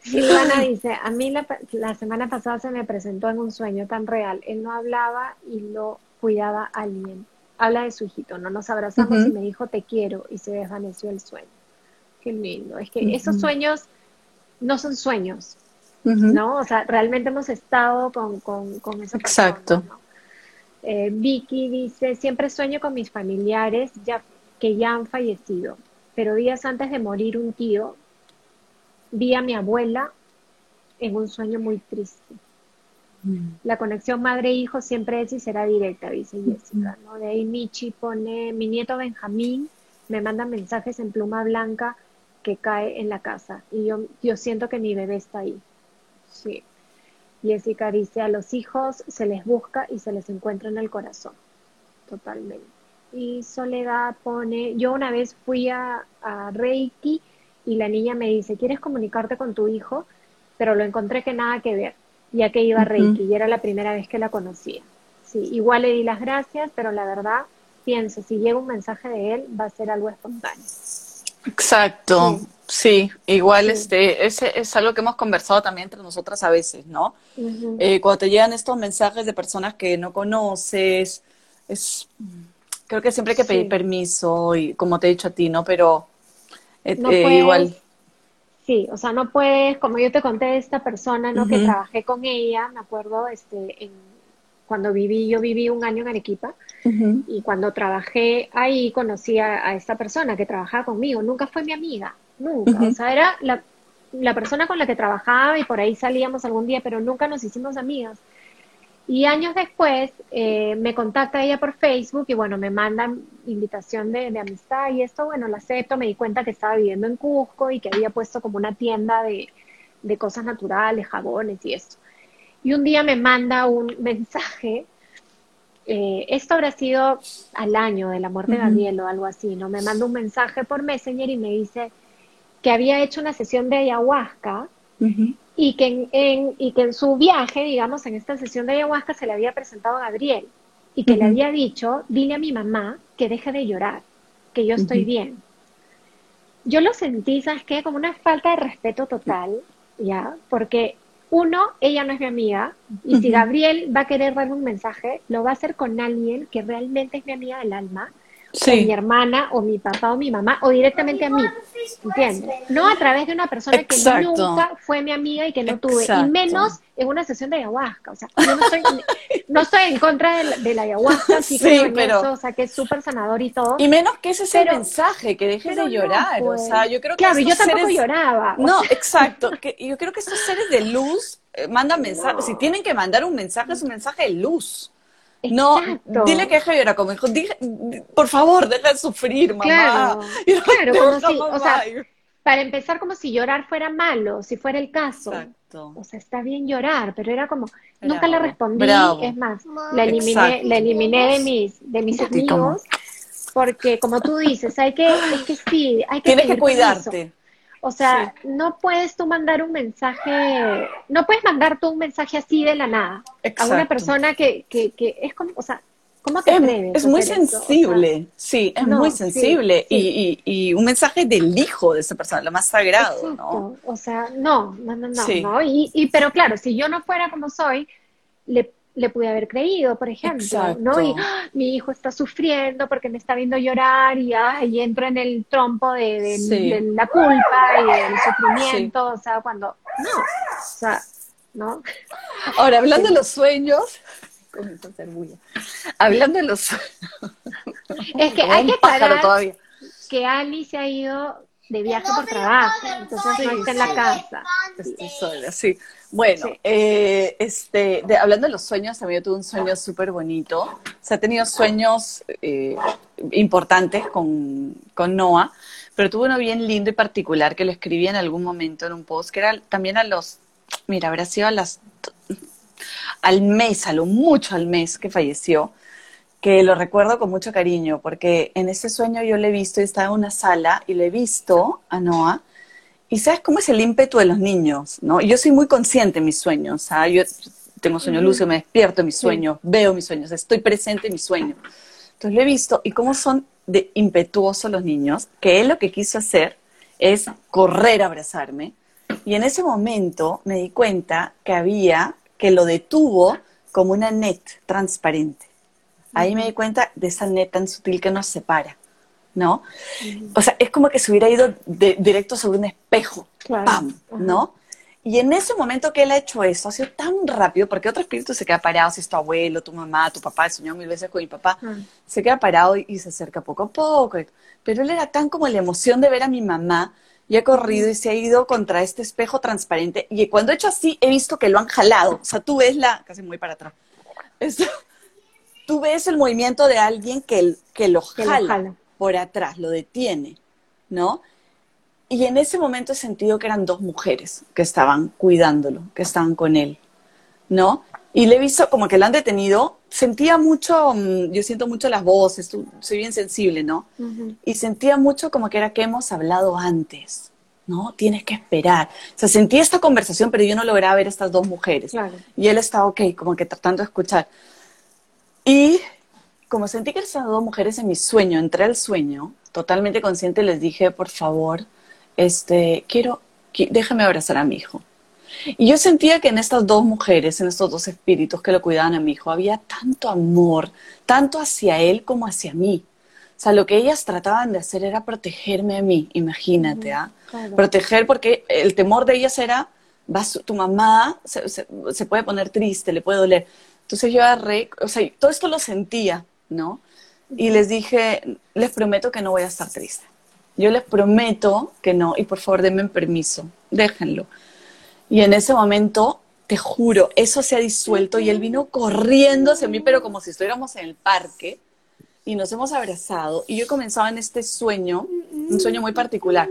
Silvana dice, a mí la, la, semana pasada se me presentó en un sueño tan real. Él no hablaba y lo cuidaba alguien. Habla de su hijito, no nos abrazamos y me dijo te quiero y se desvaneció el sueño. Qué lindo. Es que esos sueños no son sueños, ¿no? O sea, realmente hemos estado con, con, con esa persona. Exacto. Eh, Vicky dice, siempre sueño con mis familiares ya, que ya han fallecido, pero días antes de morir un tío, vi a mi abuela en un sueño muy triste. Mm. La conexión madre-hijo siempre es y será directa, dice Jessica. ¿no? De ahí Michi pone, mi nieto Benjamín me manda mensajes en pluma blanca que cae en la casa y yo, yo siento que mi bebé está ahí. Sí. Jessica dice, a los hijos se les busca y se les encuentra en el corazón. Totalmente. Y Soledad pone, yo una vez fui a, Reiki y la niña me dice, ¿quieres comunicarte con tu hijo? Pero lo encontré que nada que ver, ya que iba a Reiki y era la primera vez que la conocía. Sí, igual le di las gracias, pero la verdad pienso, si llega un mensaje de él, va a ser algo espontáneo. Exacto. Sí, igual este es, es algo que hemos conversado también entre nosotras a veces, ¿no? Eh, cuando te llegan estos mensajes de personas que no conoces, es creo que siempre hay que pedir permiso y como te he dicho a ti, ¿no? Pero eh, eh, igual. Sí, o sea, no puedes, como yo te conté de esta persona, ¿no? Que trabajé con ella, me acuerdo, este, en, cuando viví, yo viví un año en Arequipa y cuando trabajé ahí conocí a, esta persona que trabajaba conmigo, nunca fue mi amiga, nunca, o sea, era la, la, persona con la que trabajaba y por ahí salíamos algún día, pero nunca nos hicimos amigas. Y años después eh, me contacta ella por Facebook y bueno, me manda invitación de, de, amistad y esto, bueno, la acepto, me di cuenta que estaba viviendo en Cusco y que había puesto como una tienda de, de cosas naturales, jabones y esto. Y un día me manda un mensaje, eh, esto habrá sido al año de la muerte de Daniel o algo así, ¿no? Me manda un mensaje por Messenger y me dice que había hecho una sesión de ayahuasca y, que en, y que en su viaje, digamos, en esta sesión de ayahuasca se le había presentado a Gabriel y que le había dicho, dile a mi mamá que deje de llorar, que yo estoy bien. Yo lo sentí, ¿sabes qué? Como una falta de respeto total, ¿ya? Porque uno, ella no es mi amiga, y si Gabriel va a querer darme un mensaje, lo va a hacer con alguien que realmente es mi amiga del alma, o mi hermana, o mi papá, o mi mamá, o directamente a mí, ¿entiendes? No a través de una persona que nunca fue mi amiga y que no tuve, y menos en una sesión de ayahuasca, o sea, yo no estoy, no estoy en contra de la, ayahuasca, sí, pero, eso, o sea, que es súper sanador y todo. Y menos que ese es el mensaje, que dejes de llorar, o sea, pues. yo creo que Claro, yo tampoco lloraba. No, exacto, que yo creo que estos seres de luz eh, mandan mensajes, si tienen que mandar un mensaje, es un mensaje de luz. No, dile que deje de llorar como hijo. por favor, deja de sufrir, mamá. Claro, claro como si, o sea, para empezar como si llorar fuera malo, si fuera el caso. Exacto. O sea, está bien llorar, pero era como, nunca le respondí, es más, la eliminé, la eliminé de mis, de mis amigos, porque como tú dices, hay que, es que sí, hay que Tienes que cuidarte. O sea, no puedes tú mandar un mensaje, no puedes mandar tú un mensaje así de la nada a una persona que, que, que es como, o sea, ¿cómo te es, Es muy sensible, sí, es muy sensible. y, y, un mensaje del hijo de esa persona, lo más sagrado, ¿no? O sea, no, no, no, no, ¿no? Y, y, pero claro, si yo no fuera como soy, le le pude haber creído, por ejemplo, ¿no? Y ¡ah! mi hijo está sufriendo porque me está viendo llorar y, y entro en el trompo de, la culpa y del sufrimiento, o sea, cuando, no, o sea, ¿no? Ahora, hablando de los sueños, hablando de los sueños, es que hay que aclarar que Ali se ha ido de viaje por trabajo, entonces no está en la casa. Estoy sola, sí. Bueno, eh, este, hablando de los sueños, también yo tuve un sueño súper bonito. O sea, he tenido sueños eh, importantes con, con Noah, pero tuve uno bien lindo y particular que lo escribí en algún momento en un post, que era también a los, mira, habrá sido a las, al mes, a lo mucho al mes que falleció, que lo recuerdo con mucho cariño, porque en ese sueño yo le he visto, y estaba en una sala y le he visto a Noah y sabes cómo es el ímpetu de los niños, ¿no? Yo soy muy consciente en mis sueños, ¿sabes? Yo tengo sueño lúcido, me despierto en mis sueños, veo mis sueños, estoy presente en mis sueños. Entonces lo he visto y cómo son de impetuosos los niños, que él lo que quiso hacer es correr a abrazarme. Y en ese momento me di cuenta que había, que lo detuvo como una net transparente. Ahí me di cuenta de esa net tan sutil que nos separa. ¿no? O sea, es como que se hubiera ido directo sobre un espejo, ¡pam! ¿no? Y en ese momento que él ha hecho eso, ha sido tan rápido, porque otro espíritu se queda parado, si es tu abuelo, tu mamá, tu papá, soñó mil veces con mi papá, se queda parado y, se acerca poco a poco. Pero él era tan como la emoción de ver a mi mamá, y ha corrido y se ha ido contra este espejo transparente. Y cuando he hecho así, he visto que lo han jalado. O sea, tú ves la, casi muy para atrás. tú ves el movimiento de alguien que, que lo jala por atrás, lo detiene, ¿no? Y en ese momento he sentido que eran dos mujeres que estaban cuidándolo, que estaban con él, ¿no? Y le he visto como que lo han detenido, sentía mucho, mm, yo siento mucho las voces, soy bien sensible, ¿no? Y sentía mucho como que era que hemos hablado antes, ¿no? Tienes que esperar. O sea, sentí esta conversación, pero yo no lograba ver estas dos mujeres. Y él estaba, ok, como que tratando de escuchar. Y como sentí que esas dos mujeres en mi sueño, entré al sueño, totalmente consciente, les dije, por favor, este, quiero, déjame abrazar a mi hijo. Y yo sentía que en estas dos mujeres, en estos dos espíritus que lo cuidaban a mi hijo, había tanto amor, tanto hacia él como hacia mí. O sea, lo que ellas trataban de hacer era protegerme a mí, imagínate, ¿ah? Proteger porque el temor de ellas era, vas, tu mamá se, se, puede poner triste, le puede doler. Entonces yo agarré, o sea, todo esto lo sentía, ¿no? Y les dije, les prometo que no voy a estar triste. Yo les prometo que no, y por favor denme permiso, déjenlo. Y en ese momento, te juro, eso se ha disuelto y él vino corriendo hacia mí, pero como si estuviéramos en el parque, y nos hemos abrazado. Y yo comenzaba en este sueño, un sueño muy particular,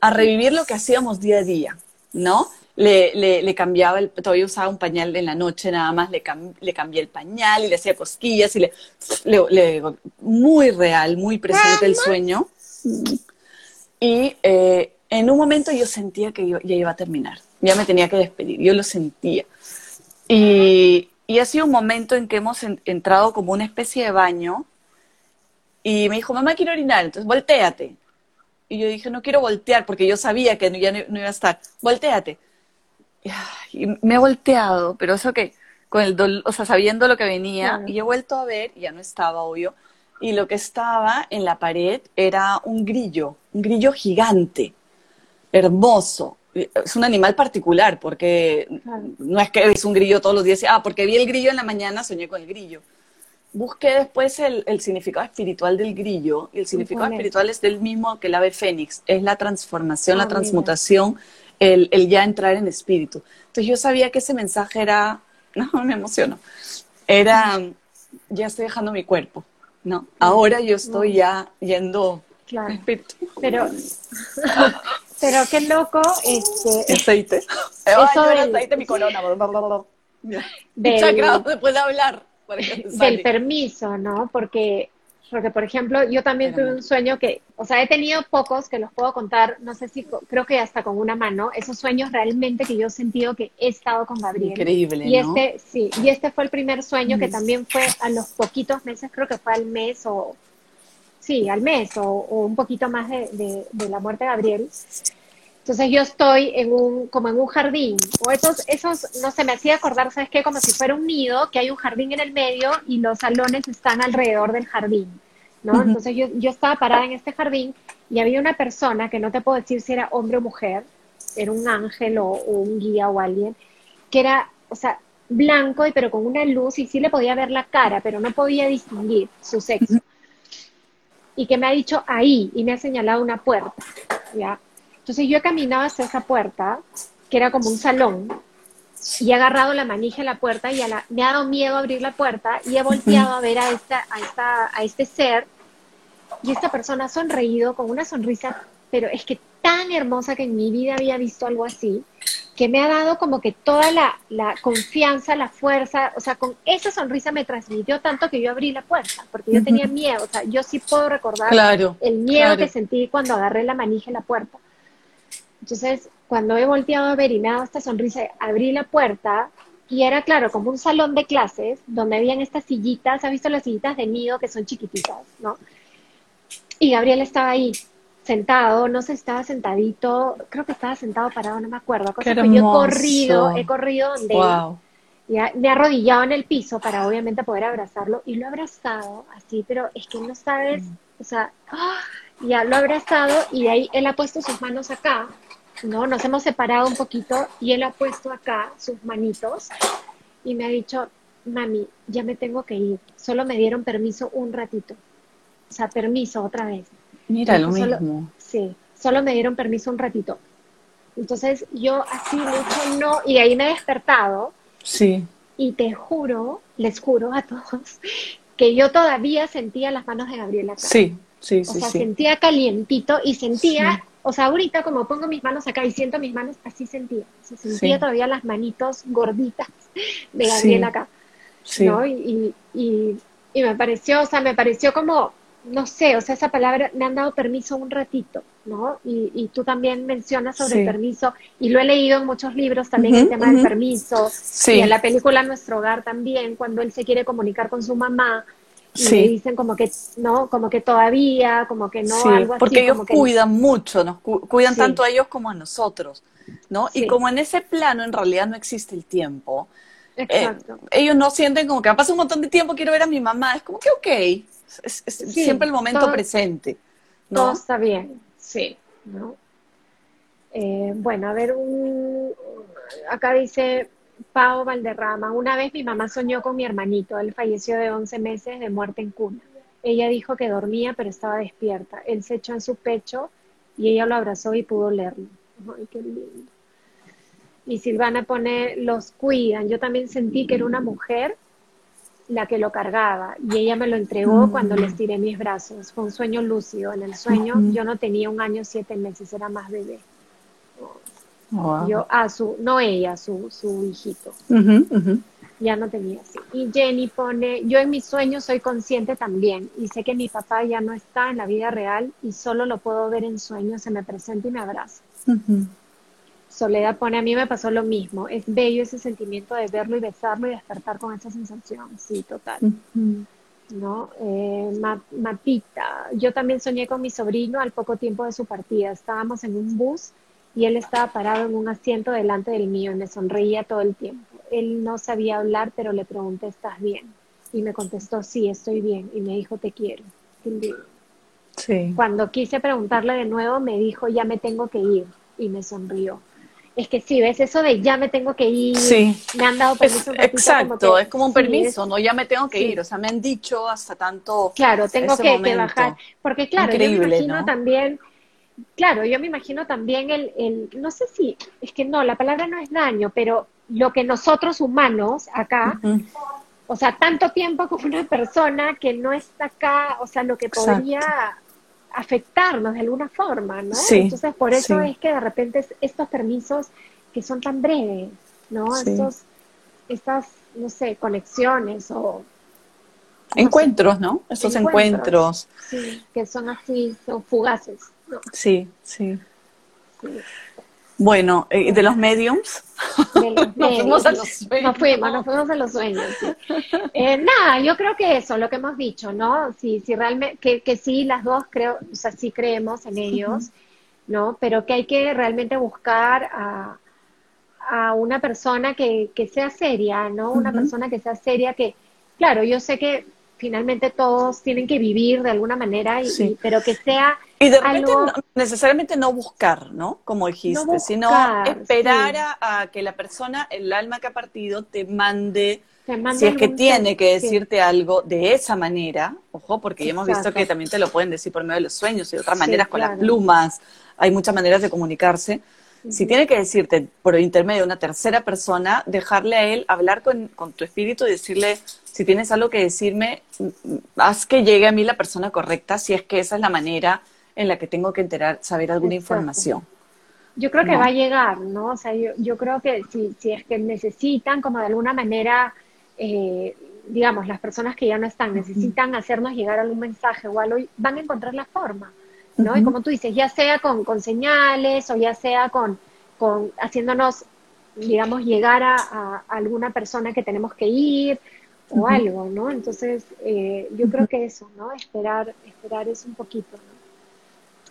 a revivir lo que hacíamos día a día, ¿no? Le, le, cambiaba, el, todavía usaba un pañal en la noche nada más, le, le cambié el pañal y le hacía cosquillas y le, le, muy real, muy presente el sueño. Y eh, en un momento yo sentía que yo, ya iba a terminar, ya me tenía que despedir, yo lo sentía. Y, y ha sido un momento en que hemos entrado como una especie de baño y me dijo, mamá, quiero orinar, entonces volteate. Y yo dije, no quiero voltear porque yo sabía que ya no, iba a estar, volteate y me he volteado, pero eso que, con el dolor, o sea, sabiendo lo que venía, y he vuelto a ver, ya no estaba, obvio, y lo que estaba en la pared era un grillo, un grillo gigante, hermoso. Es un animal particular, porque no es que es un grillo todos los días, ah, porque vi el grillo en la mañana, soñé con el grillo. Busqué después el, el significado espiritual del grillo, y el significado espiritual es del mismo que el ave fénix, es la transformación, la ah, transmutación el, ya entrar en espíritu. Entonces yo sabía que ese mensaje era, no, me emociono, era ya estoy dejando mi cuerpo, ¿no? Ahora yo estoy ya yendo claro. Pero, pero qué loco, este... Aceite. Eso del, aceite mi corona. Del, después de hablar. Del permiso, ¿no? Porque porque, por ejemplo, yo también tuve un sueño que, o sea, he tenido pocos que los puedo contar, no sé si, creo que hasta con una mano, esos sueños realmente que yo he sentido que he estado con Gabriel. Increíble, y este, sí, y este fue el primer sueño que también fue a los poquitos meses, creo que fue al mes o, sí, al mes o, un poquito más de, de, la muerte de Gabriel. Entonces yo estoy en un, como en un jardín, o esos, esos, no sé, me hacía acordar, ¿sabes qué? Como si fuera un nido, que hay un jardín en el medio y los salones están alrededor del jardín, ¿no? Entonces yo, yo estaba parada en este jardín y había una persona, que no te puedo decir si era hombre o mujer, era un ángel o, un guía o alguien, que era, o sea, blanco, y pero con una luz y sí le podía ver la cara, pero no podía distinguir su sexo. Y que me ha dicho ahí y me ha señalado una puerta, ¿ya? Entonces yo he caminado hacia esa puerta, que era como un salón, y he agarrado la manija de la puerta y me ha dado miedo abrir la puerta y he volteado a ver a, esta, a, esta, a este ser y esta persona ha sonreído con una sonrisa, pero es que tan hermosa que en mi vida había visto algo así, que me ha dado como que toda la, la confianza, la fuerza, o sea, con esa sonrisa me transmitió tanto que yo abrí la puerta, porque yo tenía miedo, o sea, yo sí puedo recordar el miedo que sentí cuando agarré la manija de la puerta. Entonces, cuando he volteado a ver y me ha dado esta sonrisa, abrí la puerta y era, claro, como un salón de clases donde habían estas sillitas, ¿has visto las sillitas de nido que son chiquititas, no? Y Gabriel estaba ahí, sentado, no sé, estaba sentadito, creo que estaba sentado parado, no me acuerdo. Cosa que yo he corrido, he corrido donde wow. ya, me he arrodillado en el piso para obviamente poder abrazarlo y lo he abrazado así, pero es que no sabes, o sea, ¡ah! ya lo he abrazado y de ahí él ha puesto sus manos acá ¿no? Nos hemos separado un poquito y él ha puesto acá sus manitos y me ha dicho, mami, ya me tengo que ir. Solo me dieron permiso un ratito. O sea, permiso otra vez. Mira, lo mismo. Sí, solo me dieron permiso un ratito. Entonces yo así mucho no, y de ahí me he despertado. Sí. Y te juro, les juro a todos, que yo todavía sentía las manos de Gabriela. Sí, sí, sí. O sea, sentía calientito y sentía o sea, ahorita como pongo mis manos acá y siento mis manos, así sentía. Se sentía todavía las manitos gorditas de Gabriel acá. ¿no? Y, y, y, me pareció, o sea, me pareció como, no sé, o sea, esa palabra, me han dado permiso un ratito, ¿no? Y, y tú también mencionas sobre el permiso, y lo he leído en muchos libros también, el tema del permiso, y en la película Nuestro Hogar también, cuando él se quiere comunicar con su mamá, y me dicen como que no, como que todavía, como que no, algo así. Porque ellos cuidan mucho, nos cuidan tanto a ellos como a nosotros, ¿no? Y como en ese plano en realidad no existe el tiempo, eh, ellos no sienten como que ha pasado un montón de tiempo, quiero ver a mi mamá, es como que ok, es, siempre el momento presente. ¿no? Todo está bien, sí, ¿no? Eh, bueno, a ver, un, acá dice, Pau Valderrama. Una vez mi mamá soñó con mi hermanito. Él falleció de 11 meses de muerte en cuna. Ella dijo que dormía, pero estaba despierta. Él se echó en su pecho y ella lo abrazó y pudo leerlo. Ay, qué lindo. Y Silvana pone, los cuidan. Yo también sentí que era una mujer la que lo cargaba y ella me lo entregó cuando le estiré mis brazos. Fue un sueño lúcido. En el sueño yo no tenía un año, siete meses, era más bebé. Yo, a su, no ella, su, su hijito. Ya no tenía así. Y Jenny pone, yo en mis sueños soy consciente también y sé que mi papá ya no está en la vida real y solo lo puedo ver en sueños, se me presenta y me abraza. Soledad pone, a mí me pasó lo mismo, es bello ese sentimiento de verlo y besarlo y despertar con esa sensación, sí, total. ¿no? Eh, Matita, yo también soñé con mi sobrino al poco tiempo de su partida. Estábamos en un bus y él estaba parado en un asiento delante del mío y me sonreía todo el tiempo. Él no sabía hablar, pero le pregunté, ¿estás bien? Y me contestó, sí, estoy bien. Y me dijo, te quiero. Sí. Cuando quise preguntarle de nuevo, me dijo, ya me tengo que ir. Y me sonrió. Es que sí, ves eso de ya me tengo que ir. Sí. Me han dado permiso. exacto, es como un permiso, no ya me tengo que ir. O sea, me han dicho hasta tanto. Claro, tengo que, bajar. Porque claro, yo me imagino también claro, yo me imagino también el, el, no sé si, es que no, la palabra no es daño, pero lo que nosotros humanos acá o sea, tanto tiempo con una persona que no está acá, o sea, lo que podría afectarnos de alguna forma, ¿no? Entonces, por eso es que de repente estos permisos que son tan breves, ¿no? Estos, estas, no sé, conexiones o... Encuentros, ¿no? Estos encuentros. Sí, que son así, son fugaces. Sí, sí. Bueno, ¿y de los mediums? De los nos fuimos a los sueños. Nos fuimos, nos fuimos a los sueños. Eh, nada, yo creo que eso, lo que hemos dicho, ¿no? Si, si realmente, que, que sí, las dos creo, o sea, sí creemos en ellos, ¿no? Pero que hay que realmente buscar a, a una persona que, que sea seria, ¿no? Una persona que sea seria, que, claro, yo sé que finalmente todos tienen que vivir de alguna manera, y, pero que sea... Y de repente necesariamente no buscar, ¿no? Como dijiste, sino esperar a, que la persona, el alma que ha partido, te mande, si es que tiene que decirte algo de esa manera, ojo, porque ya hemos visto que también te lo pueden decir por medio de los sueños y de otras maneras con las plumas, hay muchas maneras de comunicarse. Si tiene que decirte por intermedio de una tercera persona, dejarle a él hablar con, con tu espíritu y decirle, si tienes algo que decirme, haz que llegue a mí la persona correcta, si es que esa es la manera en la que tengo que enterar, saber alguna información. Yo creo que va a llegar, ¿no? O sea, yo, yo creo que si, si es que necesitan como de alguna manera, eh, digamos, las personas que ya no están, necesitan hacernos llegar algún mensaje o algo, van a encontrar la forma, ¿no? Y como tú dices, ya sea con, con señales o ya sea con, con haciéndonos, digamos, llegar a, a alguna persona que tenemos que ir, o algo, ¿no? Entonces, eh, yo creo que eso, ¿no? Esperar, esperar es un poquito, ¿no?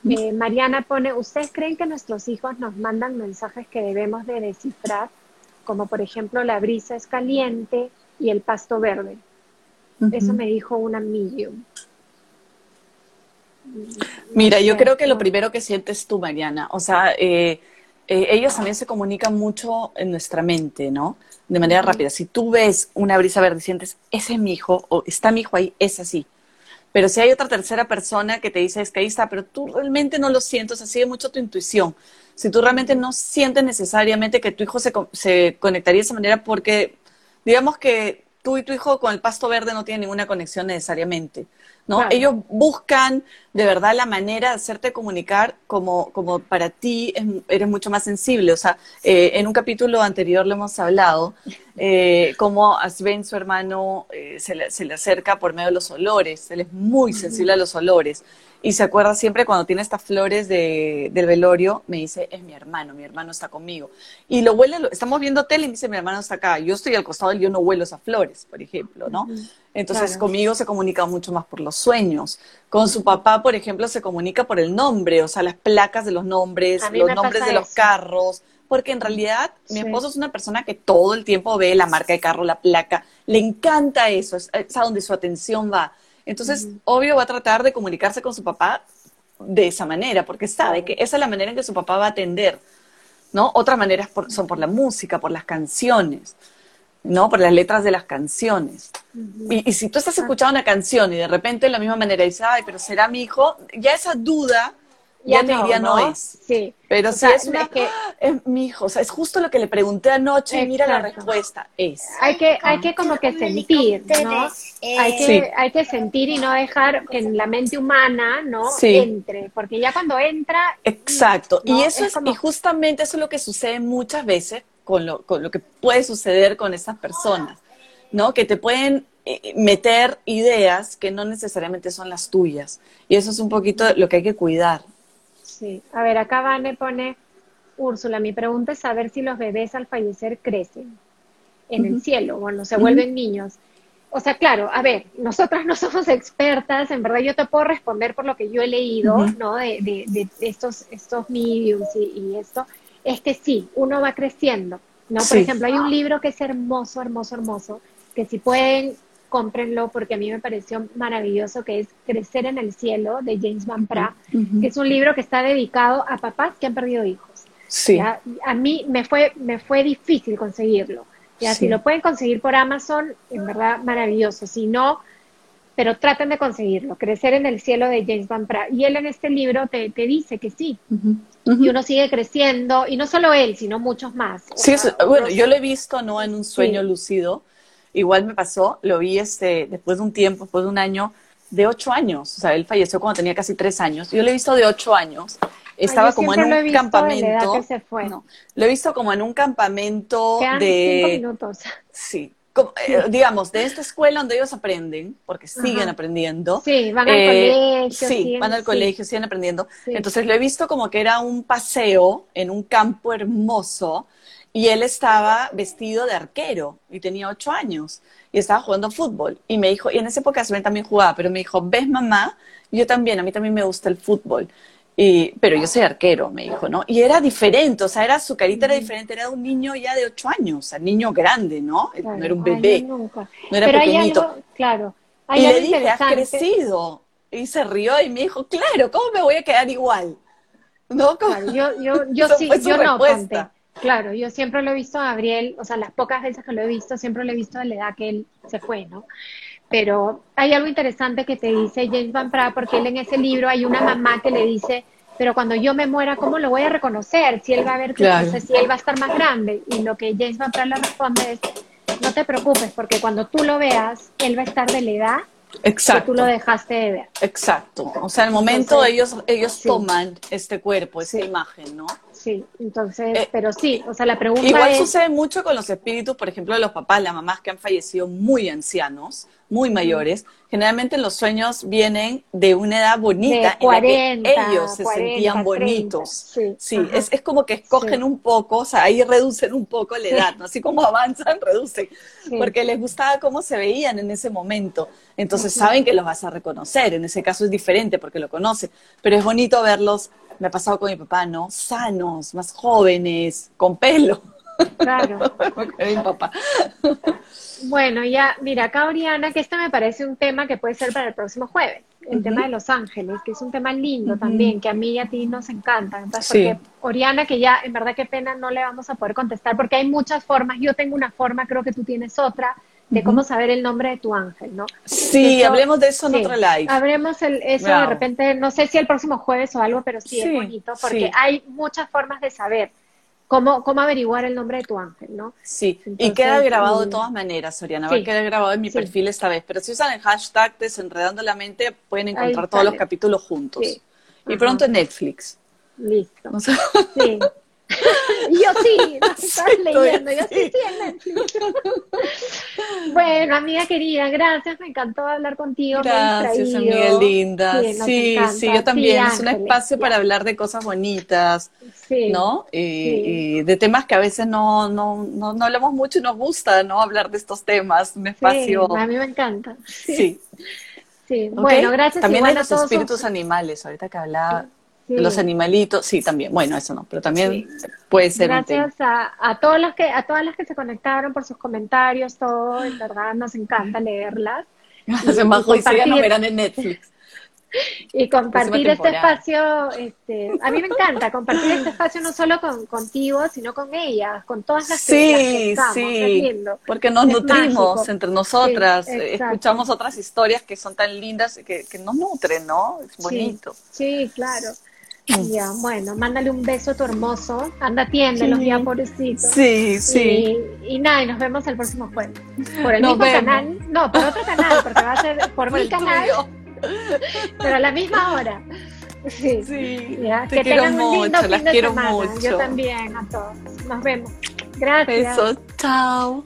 Eh, Mariana pone, ¿ustedes creen que nuestros hijos nos mandan mensajes que debemos de descifrar? Como por ejemplo, la brisa es caliente y el pasto verde. Eso me dijo una medium. Mira, yo creo que lo primero que sientes tú, Mariana, o sea, eh, ellos también se comunican mucho en nuestra mente, ¿no? de manera rápida. Si tú ves una brisa verde sientes, ese es mi hijo, o está mi hijo ahí, es así. Pero si hay otra tercera persona que te dice, es que ahí está, pero tú realmente no lo sientes, así de mucho tu intuición. Si tú realmente no sientes necesariamente que tu hijo se, se conectaría de esa manera, porque digamos que tú y tu hijo con el pasto verde no tienen ninguna conexión necesariamente. ¿No? Ellos buscan de verdad la manera de hacerte comunicar como, como para ti eres mucho más sensible. O sea, eh, en un capítulo anterior lo hemos hablado, eh, cómo a Sven, su hermano, eh, se, le, se, le, acerca por medio de los olores. Él es muy sensible a los olores. Y se acuerda siempre cuando tiene estas flores de, del velorio, me dice, es mi hermano, mi hermano está conmigo. Y lo huele, estamos viendo tele y me dice, mi hermano está acá. Yo estoy al costado y yo no huelo esas flores, por ejemplo, ¿no? Entonces conmigo se comunica mucho más por los sueños. Con su papá, por ejemplo, se comunica por el nombre, o sea, las placas de los nombres, los nombres de los carros. Porque en realidad mi esposo es una persona que todo el tiempo ve la marca de carro, la placa. Le encanta eso, es, a donde su atención va. Entonces, obvio, va a tratar de comunicarse con su papá de esa manera, porque sabe que esa es la manera en que su papá va a atender. ¿no? Otras maneras son por la música, por las canciones. ¿no? Por las letras de las canciones. y, si tú estás escuchando una canción y de repente de la misma manera dices, ay, pero será mi hijo, ya esa duda ya, te diría no, es. Sí. Pero si es una, que es mi hijo, o sea, es justo lo que le pregunté anoche y mira la respuesta, es. Hay que, hay que como que sentir, ¿no? Hay que, hay que sentir y no dejar que en la mente humana, ¿no? Entre, porque ya cuando entra. Exacto. Y eso es, y justamente eso es lo que sucede muchas veces con lo, con lo que puede suceder con esas personas, ¿no? Que te pueden eh, meter ideas que no necesariamente son las tuyas. Y eso es un poquito lo que hay que cuidar. Sí, a ver, acá Vane pone, Úrsula, mi pregunta es saber si los bebés al fallecer crecen en el cielo, bueno, se vuelven niños. O sea, claro, a ver, nosotras no somos expertas, en verdad yo te puedo responder por lo que yo he leído, ¿no? De, de, estos, estos mediums y esto, es que sí, uno va creciendo, ¿no? Por ejemplo, hay un libro que es hermoso, hermoso, hermoso, que si pueden, cómprenlo porque a mí me pareció maravilloso, que es Crecer en el Cielo, de James Van Praagh, que es un libro que está dedicado a papás que han perdido hijos. Sí. A mí me fue, me fue difícil conseguirlo. Ya, si lo pueden conseguir por Amazon, en verdad maravilloso. Si no, pero traten de conseguirlo. Crecer en el cielo de James Van Praagh. Y él en este libro te, te dice que sí, y uno sigue creciendo, y no solo él, sino muchos más. Sí, bueno, yo lo he visto, ¿no? En un sueño lucido, igual me pasó, lo vi este, después de un tiempo, después de un año, de ocho años. O sea, él falleció cuando tenía casi tres años. Yo lo he visto de ocho años. Estaba como en un campamento. No, lo he visto como en un campamento de. Cinco minutos. Sí, eh, digamos, de esta escuela donde ellos aprenden, porque siguen aprendiendo. Sí, van al eh, colegio. Sí, van al colegio, siguen aprendiendo. Entonces lo he visto como que era un paseo en un campo hermoso y él estaba vestido de arquero y tenía ocho años y estaba jugando fútbol. Y me dijo, y en esa época también jugaba, pero me dijo, ¿ves mamá? Yo también, a mí también me gusta el fútbol. Y, pero yo soy arquero, me dijo, ¿no? Y era diferente, o sea, era, su carita era diferente, era un niño ya de ocho años, o sea, niño grande, ¿no? no era un bebé, no era pequeñito. claro. y le dije, has crecido. Y se rió y me dijo, claro, ¿cómo me voy a quedar igual? ¿No? yo, yo, yo sí, yo no, Claro, yo siempre lo he visto a Gabriel, o sea, las pocas veces que lo he visto, siempre lo he visto a la edad que él se fue, ¿no? Pero hay algo interesante que te dice James Van Praagh, porque él en ese libro hay una mamá que le dice, pero cuando yo me muera, ¿cómo lo voy a reconocer? Si él va a ver, claro. si él va a estar más grande. Y lo que James Van Praagh le responde es, no te preocupes, porque cuando tú lo veas, él va a estar de la edad Exacto. que tú lo dejaste de ver. Exacto. O sea, el momento ellos, ellos toman este cuerpo, esa imagen, ¿no? Sí, entonces, eh, pero sí, o sea, la pregunta Igual sucede mucho con los espíritus, por ejemplo, de los papás, las mamás que han fallecido muy ancianos, muy mayores. Generalmente los sueños vienen de una edad bonita en la que ellos se sentían bonitos. Sí, es, es, como que escogen un poco, o sea, ahí reducen un poco la edad, ¿no? Así como avanzan, reducen, porque les gustaba cómo se veían en ese momento. Entonces saben que los vas a reconocer, en ese caso es diferente porque lo conocen, pero es bonito verlos me ha pasado con mi papá, ¿no? Sanos, más jóvenes, con pelo. Claro. con mi papá. Bueno, ya, mira, acá Oriana, que este me parece un tema que puede ser para el próximo jueves, el tema de Los Ángeles, que es un tema lindo también, que a mí y a ti nos encanta. Entonces, porque Oriana, que ya, en verdad, qué pena, no le vamos a poder contestar, porque hay muchas formas, yo tengo una forma, creo que tú tienes otra, de cómo saber el nombre de tu ángel, ¿no? Sí, hablemos de eso en otro live. Hablemos el, eso de repente, no sé si el próximo jueves o algo, pero sí, es bonito, porque hay muchas formas de saber cómo, cómo averiguar el nombre de tu ángel, ¿no? Sí, y queda grabado de todas maneras, Soriana, va a quedar grabado en mi perfil esta vez, pero si usan el hashtag desenredando la mente, pueden encontrar todos los capítulos juntos. Y pronto en Netflix. Listo. Sí. yo sí, estás leyendo, yo sí, sí, bueno, amiga querida, gracias, me encantó hablar contigo. Gracias, amiga linda. Sí, sí, yo también. es un espacio para hablar de cosas bonitas, ¿no? Y, de temas que a veces no, no, no, no, hablamos mucho y nos gusta, ¿no? Hablar de estos temas, un espacio. a mí me encanta. Sí. Sí, bueno, gracias. También hay los espíritus animales, ahorita que hablaba los animalitos, sí, también. Bueno, eso no, pero también puede ser. Gracias a, a, todas las que a todas las que se conectaron por sus comentarios, todo, en verdad nos encanta leerlas. Se y, nos verán en Netflix. Y compartir este espacio, este, a mí me encanta compartir este espacio no solo con, contigo, sino con ellas, con todas las que, sí, Sí, porque nos nutrimos entre nosotras, escuchamos otras historias que son tan lindas que, que nos nutren, ¿no? Es bonito. sí claro. Ya, bueno, mándale un beso a tu hermoso. Anda, atiéndelo, sí. ya, pobrecito. Sí, sí. Y, nada, y nos vemos el próximo jueves. Por el mismo canal. No, por otro canal, porque va a ser por, mi canal. Pero a la misma hora. Sí. sí que tengan un lindo fin de semana. Yo también, a todos. Nos vemos. Gracias. Beso, chao.